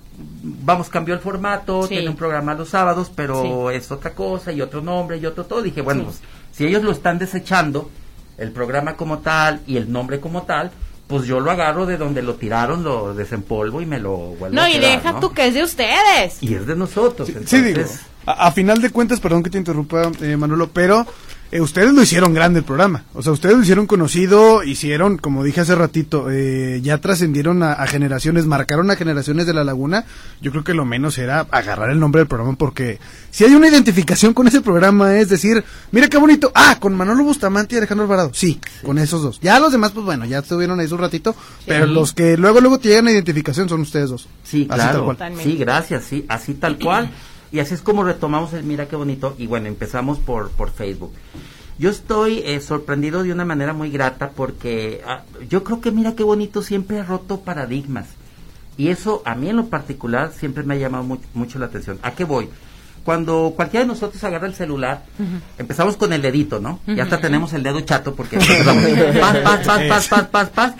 vamos, cambió el formato, Sí. tiene un programa los sábados, pero es otra cosa y otro nombre y otro todo. Dije, bueno, pues si ellos lo están desechando, el programa como tal y el nombre como tal, pues yo lo agarro de donde lo tiraron, lo desempolvo y me lo vuelvo No, a y quedar, deja ¿no? tú que es de ustedes. Y es de nosotros. Sí, digo, entonces- a, a final de cuentas, perdón que te interrumpa, eh, Manolo, pero eh, ustedes lo hicieron grande el programa. O sea, ustedes lo hicieron conocido, hicieron, como dije hace ratito, eh, ya trascendieron a, a generaciones, marcaron a generaciones de la laguna. Yo creo que lo menos era agarrar el nombre del programa, porque si hay una identificación con ese programa, es decir, mira qué bonito, ah, con Manolo Bustamante y Alejandro Alvarado. Sí, con esos dos. Ya los demás, pues bueno, ya estuvieron ahí un ratito, pero los que luego, luego te llegan a identificación son ustedes dos. Sí, Así tal claro. cual. Sí, gracias, sí, así tal cual. Y así es como retomamos el Mira qué bonito. Y bueno, empezamos por, por Facebook. Yo estoy eh, sorprendido de una manera muy grata porque ah, yo creo que Mira qué bonito siempre ha roto paradigmas. Y eso a mí en lo particular siempre me ha llamado mu- mucho la atención. ¿A qué voy? Cuando cualquiera de nosotros agarra el celular, empezamos con el dedito, ¿no? Y hasta tenemos el dedo chato porque empezamos, paz, paz, paz, paz, paz, paz, paz.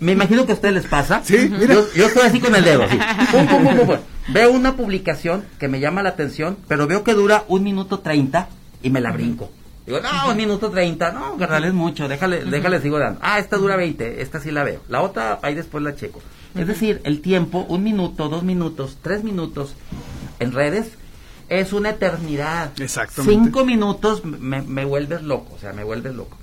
Me imagino que a ustedes les pasa. Sí, mira. Yo, yo estoy así con el dedo. así. Pum, pum, pum, pum, pum. Veo una publicación que me llama la atención, pero veo que dura un minuto treinta y me la brinco. Digo, no, un minuto treinta, no, carnal, es mucho, déjale, déjale, sigo dando. Ah, esta dura 20, esta sí la veo. La otra, ahí después la checo. Es decir, el tiempo, un minuto, dos minutos, tres minutos en redes, es una eternidad. Exactamente. Cinco minutos me, me vuelves loco, o sea, me vuelves loco.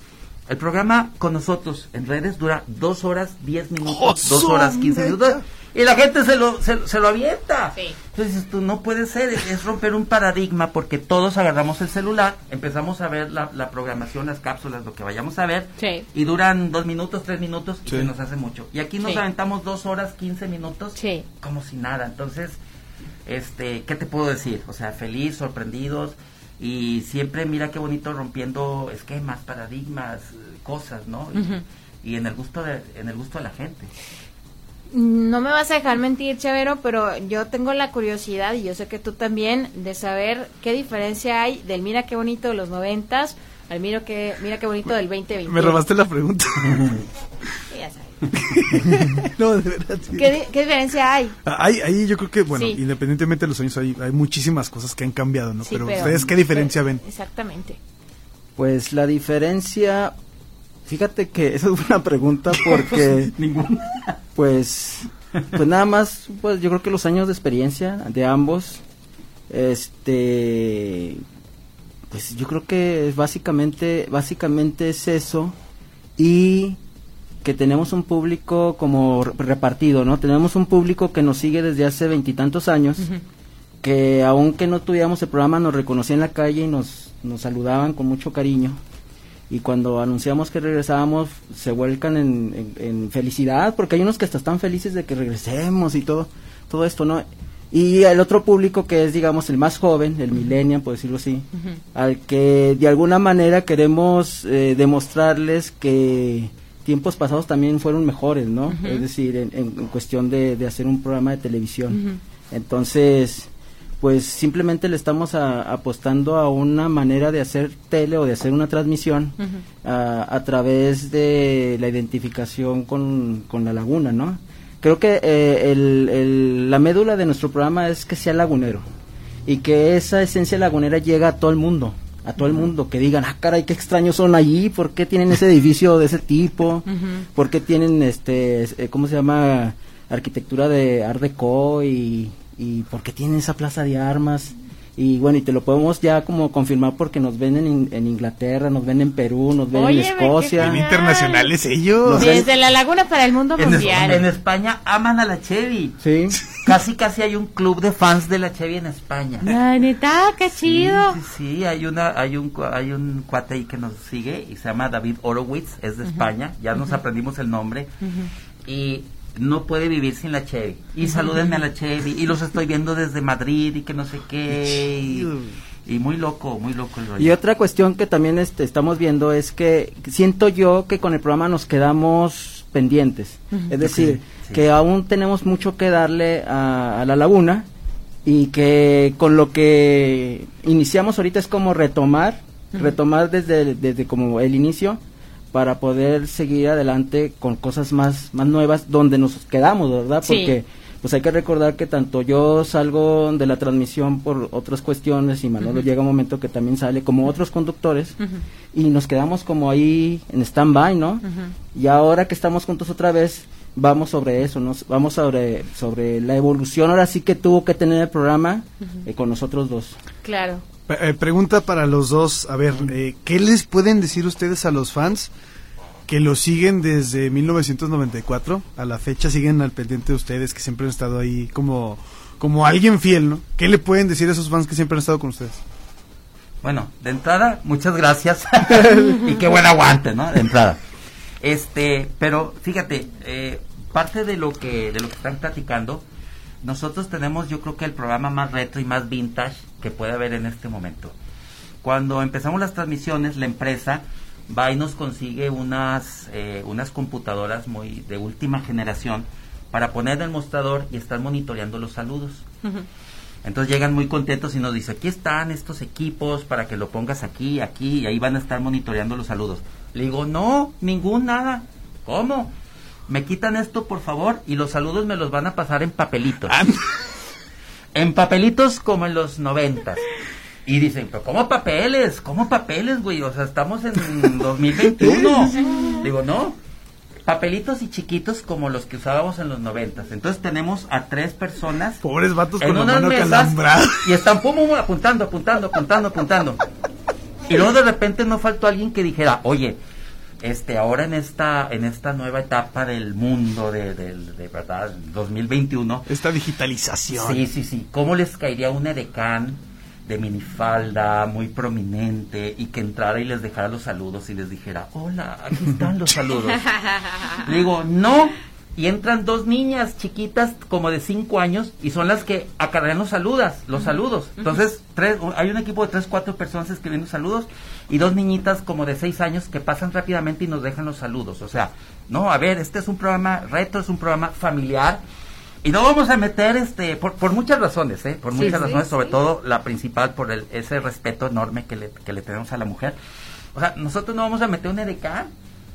El programa con nosotros en redes dura dos horas, diez minutos, dos horas, quince minutos. Y la gente se lo, se, se lo avienta. Entonces tú, no puede ser, es, romper un paradigma porque todos agarramos el celular, empezamos a ver la, la programación, las cápsulas, lo que vayamos a ver, Sí. y duran dos minutos, tres minutos, y Sí. se nos hace mucho. Y aquí nos Sí. aventamos dos horas, quince minutos, como si nada. Entonces, este, ¿qué te puedo decir? O sea, feliz, sorprendidos, y siempre mira qué bonito rompiendo esquemas, paradigmas, cosas, ¿no? Y en el gusto de, en el gusto de la gente. No me vas a dejar mentir, Chavero, pero yo tengo la curiosidad, y yo sé que tú también, de saber qué diferencia hay del Mira qué bonito de los noventas al Mira qué, mira qué bonito del 2020. Me robaste la pregunta. Ya sabes. no, de verdad. sí. ¿Qué, di- qué diferencia hay? Ahí, ahí yo creo que, bueno, Sí. independientemente de los años, hay, hay muchísimas cosas que han cambiado, ¿no? Sí, pero, pero- ¿ustedes qué diferencia ven? Exactamente. Pues la diferencia, fíjate que esa es una pregunta porque ninguna. Pues pues nada más pues yo creo que los años de experiencia de ambos este pues yo creo que básicamente básicamente es eso y que tenemos un público como re- repartido, ¿no? Tenemos un público que nos sigue desde hace veintitantos años que aunque no tuviéramos el programa nos reconocían en la calle y nos, nos saludaban con mucho cariño y cuando anunciamos que regresábamos se vuelcan en, en- en felicidad porque hay unos que hasta están felices de que regresemos y todo todo esto no y el otro público que es digamos el más joven el millennial por decirlo así al que de alguna manera queremos eh, demostrarles que tiempos pasados también fueron mejores no es decir en, en- cuestión de, de hacer un programa de televisión. Entonces pues simplemente le estamos a- apostando a una manera de hacer tele o de hacer una transmisión a, a través de la identificación con, con la laguna, ¿no? Creo que eh, el- el- la médula de nuestro programa es que sea lagunero y que esa esencia lagunera llega a todo el mundo, a todo el mundo, que digan, ah, caray, qué extraños son allí, ¿por qué tienen ese edificio de ese tipo? ¿Por qué tienen, este, es- eh, ¿cómo se llama? Arquitectura de Art Deco y, y por qué tienen esa plaza de armas? Y bueno, y te lo podemos ya como confirmar porque nos ven en, en Inglaterra, nos ven en Perú, nos ven Oye, en Escocia. genial. internacionales ellos. Desde la laguna para el mundo En, Es- mundial. en España aman a la Chevy. Sí. Casi, casi hay un club de fans de la Chevy en España. La neta, qué chido. Sí, sí, hay una, hay un, hay un cuate ahí que nos sigue y se llama David Horowitz, es de. España, ya nos aprendimos el nombre y no puede vivir sin la Chevy. Y salúdenme a la Chevy y los estoy viendo desde Madrid y que no sé qué y, y muy loco, muy loco el rollo. Y otra cuestión que también este, estamos viendo es que siento yo que con el programa nos quedamos pendientes. Es decir, sí. que aún tenemos mucho que darle a, a la laguna y que con lo que iniciamos ahorita es como retomar, retomar desde, desde como el inicio para poder seguir adelante con cosas más, más nuevas donde nos quedamos, ¿verdad? Sí. Porque pues hay que recordar que tanto yo salgo de la transmisión por otras cuestiones y Manolo llega un momento que también sale como otros conductores y nos quedamos como ahí en stand-by, ¿no? Y ahora que estamos juntos otra vez, vamos sobre eso, nos vamos sobre sobre la evolución ahora sí que tuvo que tener el programa eh, con nosotros dos. Claro. Eh, pregunta para los dos, a ver, eh, ¿qué les pueden decir ustedes a los fans que lo siguen desde 1994 a la fecha, siguen al pendiente de ustedes, que siempre han estado ahí como, como alguien fiel, ¿no? ¿Qué le pueden decir a esos fans que siempre han estado con ustedes? Bueno, de entrada, muchas gracias y qué buen aguante, ¿no? De entrada. Este, pero fíjate, eh, parte de lo que de lo que están platicando, nosotros tenemos, yo creo que el programa más retro y más vintage que puede haber en este momento. Cuando empezamos las transmisiones, la empresa va y nos consigue unas eh, unas computadoras muy de última generación para poner en el mostrador y estar monitoreando los saludos. Entonces llegan muy contentos y nos dicen, aquí están estos equipos para que lo pongas aquí, aquí, y ahí van a estar monitoreando los saludos. Le digo, no, ningún nada. ¿Cómo? Me quitan esto, por favor, y los saludos me los van a pasar en papelitos. en papelitos como en los noventas. Y dicen, pero ¿cómo papeles? ¿Cómo papeles, güey? O sea, estamos en 2021. Digo, no. Papelitos y chiquitos como los que usábamos en los noventas. Entonces tenemos a tres personas. Pobres vatos en con la unas mano mesas calambrada. y están pum, pum, apuntando, apuntando, apuntando, apuntando. Y luego de repente no faltó alguien que dijera, oye, este ahora en esta en esta nueva etapa del mundo de, del- de verdad 2021 esta digitalización. Sí sí sí. Cómo les caería un edecán de minifalda muy prominente y que entrara y les dejara los saludos y les dijera hola aquí están los saludos le digo, no. Y entran dos niñas chiquitas como de cinco años y son las que acarrean los saludas, los saludos. Entonces, tres, hay un equipo de tres, cuatro personas escribiendo saludos y dos niñitas como de seis años que pasan rápidamente y nos dejan los saludos. O sea, no, a ver, este es un programa reto, es un programa familiar. Y no vamos a meter, este, por, por muchas razones, ¿eh? Por muchas sí, razones, sobre sí. todo la principal, por el, ese respeto enorme que le, que le tenemos a la mujer. O sea, nosotros no vamos a meter un EDK,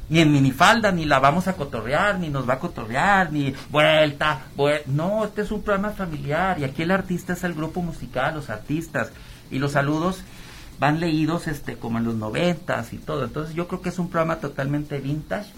ni en minifalda, ni la vamos a cotorrear, ni nos va a cotorrear, ni vuelta, vuel- no, este es un programa familiar y aquí el artista es el grupo musical, los artistas, y los saludos van leídos este como en los noventas y todo, entonces yo creo que es un programa totalmente vintage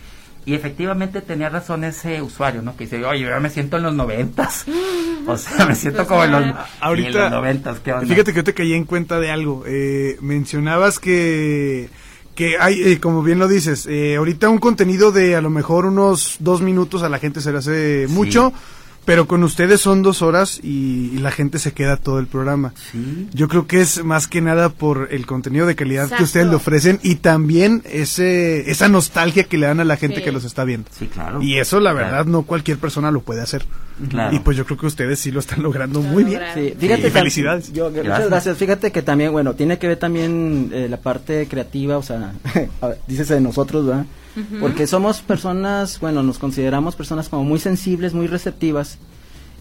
y efectivamente tenía razón ese usuario, ¿no? Que dice, oye, yo me siento en los noventas, o sea, me siento como en los, Ahorita, en los noventas, ¿qué onda? Fíjate que yo te caí en cuenta de algo. Eh, mencionabas que, que hay, eh, como bien lo dices, eh, ahorita un contenido de a lo mejor unos dos minutos a la gente se le hace mucho, pero con ustedes son dos horas y, y la gente se queda todo el programa. Yo creo que es más que nada por el contenido de calidad Exacto. que ustedes le ofrecen y también ese esa nostalgia que le dan a la gente Sí. que los está viendo. Sí, claro. Y eso, la Claro. verdad, no cualquier persona lo puede hacer. Claro. Y pues yo creo que ustedes sí lo están logrando muy bien. Sí, fíjate felicidades. yo- Muchas gracias. Fíjate que también, bueno, tiene que ver también eh, la parte creativa, o sea, dices de nosotros, ¿verdad? Porque somos personas, bueno, nos consideramos personas como muy sensibles, muy receptivas.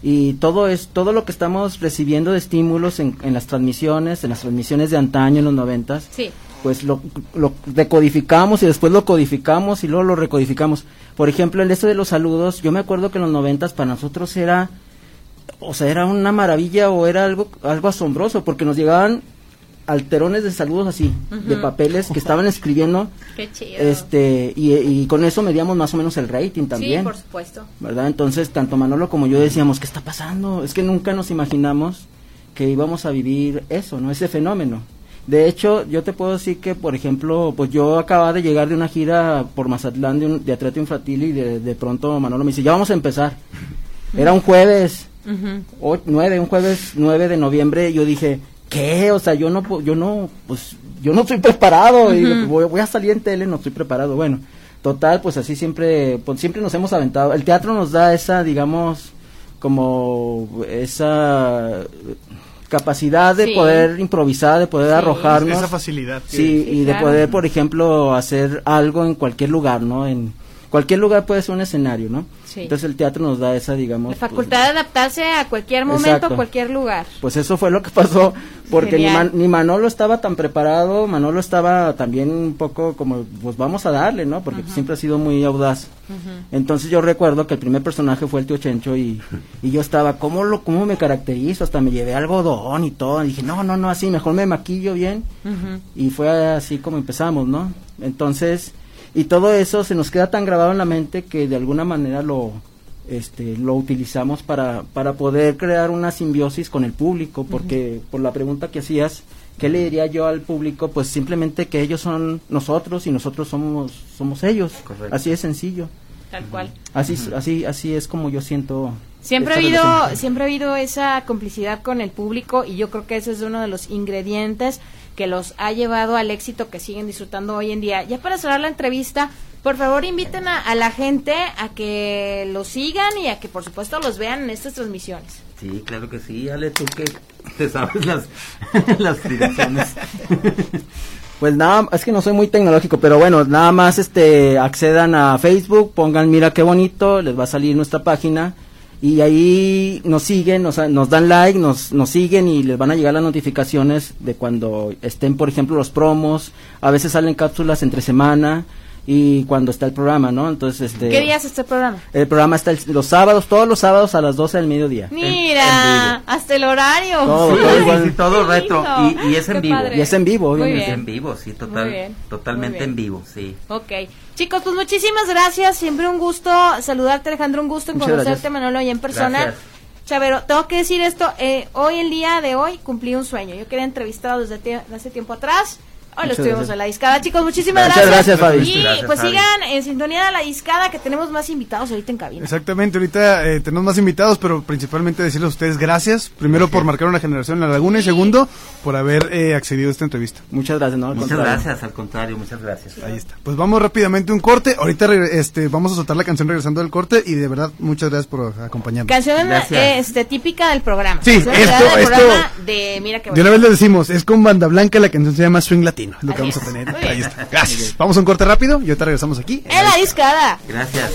Y todo es todo lo que estamos recibiendo de estímulos en, en las transmisiones, en las transmisiones de antaño, en los noventas, Sí. pues lo, lo decodificamos y después lo codificamos y luego lo recodificamos. Por ejemplo, el esto de los saludos, yo me acuerdo que en los noventas para nosotros era, o sea, era una maravilla o era algo, algo asombroso, porque nos llegaban alterones de saludos así, de papeles que estaban escribiendo, Qué chido. este, y, y con eso medíamos más o menos el rating también. Sí, por supuesto. ¿verdad? Entonces, tanto Manolo como yo decíamos, ¿qué está pasando? Es que nunca nos imaginamos que íbamos a vivir eso, ¿no? Ese fenómeno. De hecho, yo te puedo decir que, por ejemplo, pues yo acababa de llegar de una gira por Mazatlán de, un, de Atleta Infantil y de, de pronto Manolo me dice, ya vamos a empezar. Era un jueves, o, nueve, un jueves 9 de noviembre, y yo dije, ¿qué? O sea, yo no, pu- yo no, pues, yo no estoy preparado, y voy, voy a salir en tele, no estoy preparado. Bueno, total, pues así siempre, pues siempre nos hemos aventado. El teatro nos da esa, digamos, como esa capacidad de Sí. poder improvisar, de poder Sí. arrojarnos. Esa facilidad. Sí, Sí, y de poder, por ejemplo, hacer algo en cualquier lugar, ¿no? En cualquier lugar puede ser un escenario, ¿no? Sí. Entonces el teatro nos da esa, digamos... La facultad de adaptarse a cualquier momento, Exacto. cualquier lugar. Pues eso fue lo que pasó, porque ni. Man- ni Manolo estaba tan preparado, Manolo estaba también un poco como, pues vamos a darle, ¿no? Porque siempre ha sido muy audaz. Entonces yo recuerdo que el primer personaje fue el tío Chencho y, y yo estaba, ¿cómo, lo, ¿cómo me caracterizo? Hasta me llevé algodón y todo. Y dije, no, no, no, así, mejor me maquillo bien. Y fue así como empezamos, ¿no? Entonces, y todo eso se nos queda tan grabado en la mente que de alguna manera lo, este, lo utilizamos para, para poder crear una simbiosis con el público, porque por la pregunta que hacías, ¿qué le diría yo al público? Pues simplemente que ellos son nosotros y nosotros somos, somos ellos. Correcto. Así de sencillo. Tal cual. Así, así, así es como yo siento. Siempre ha habido, relación. siempre ha habido esa complicidad con el público y yo creo que ese es uno de los ingredientes que los ha llevado al éxito que siguen disfrutando hoy en día. Ya para cerrar la entrevista, por favor inviten a, a la gente a que los sigan y a que por supuesto los vean en estas transmisiones. Sí, claro que sí. Ale, tú que te sabes las, las direcciones. Pues nada, es que no soy muy tecnológico, pero bueno, nada más este accedan a Facebook, pongan mira qué bonito, les va a salir nuestra página y ahí nos siguen, nos, nos dan like, nos, nos siguen y les van a llegar las notificaciones de cuando estén, por ejemplo, los promos, a veces salen cápsulas entre semana y cuando está el programa, ¿no? Entonces, este... ¿Qué días este programa? El programa está el- los sábados, todos los sábados a las 12 del mediodía. Mira, hasta el horario. Todo, Sí, todo igual. sí, todo retro. Y, y es en vivo. padre. Y es en vivo, obviamente. En vivo, sí, Muy total, bien, totalmente muy bien. en vivo, sí. Ok. Chicos, pues muchísimas gracias. Siempre un gusto saludarte, Alejandro. Un gusto en Muchas conocerte, gracias. Manolo, y en persona. Gracias. Chavero, tengo que decir esto. eh, hoy, el día de hoy, cumplí un sueño. Yo quería entrevistar desde hace tiempo atrás. Hoy lo estuvimos gracias. en la discada. Chicos, muchísimas Muchas gracias. gracias, Fabi. Y Gracias, pues Fabi. sigan en sintonía de la discada que tenemos más invitados ahorita en cabina. Exactamente, ahorita eh, tenemos más invitados, pero principalmente decirles a ustedes gracias. Primero por marcar una generación en la laguna y segundo por haber eh, accedido a esta entrevista. Muchas gracias, no, al Muchas contrario. gracias, al contrario, muchas gracias. Ahí está. Pues vamos rápidamente a un corte. Ahorita este, vamos a soltar la canción regresando del corte y de verdad muchas gracias por acompañarnos. Canción Gracias. eh, este, típica del programa. Sí, esto- del esto- programa de Mira qué De una vez les decimos, es con banda blanca, la canción se llama Swing Latino. Es lo que vamos a tener. Ahí está. Gracias. Vamos a un corte rápido y ahorita regresamos aquí. En la discada. Gracias.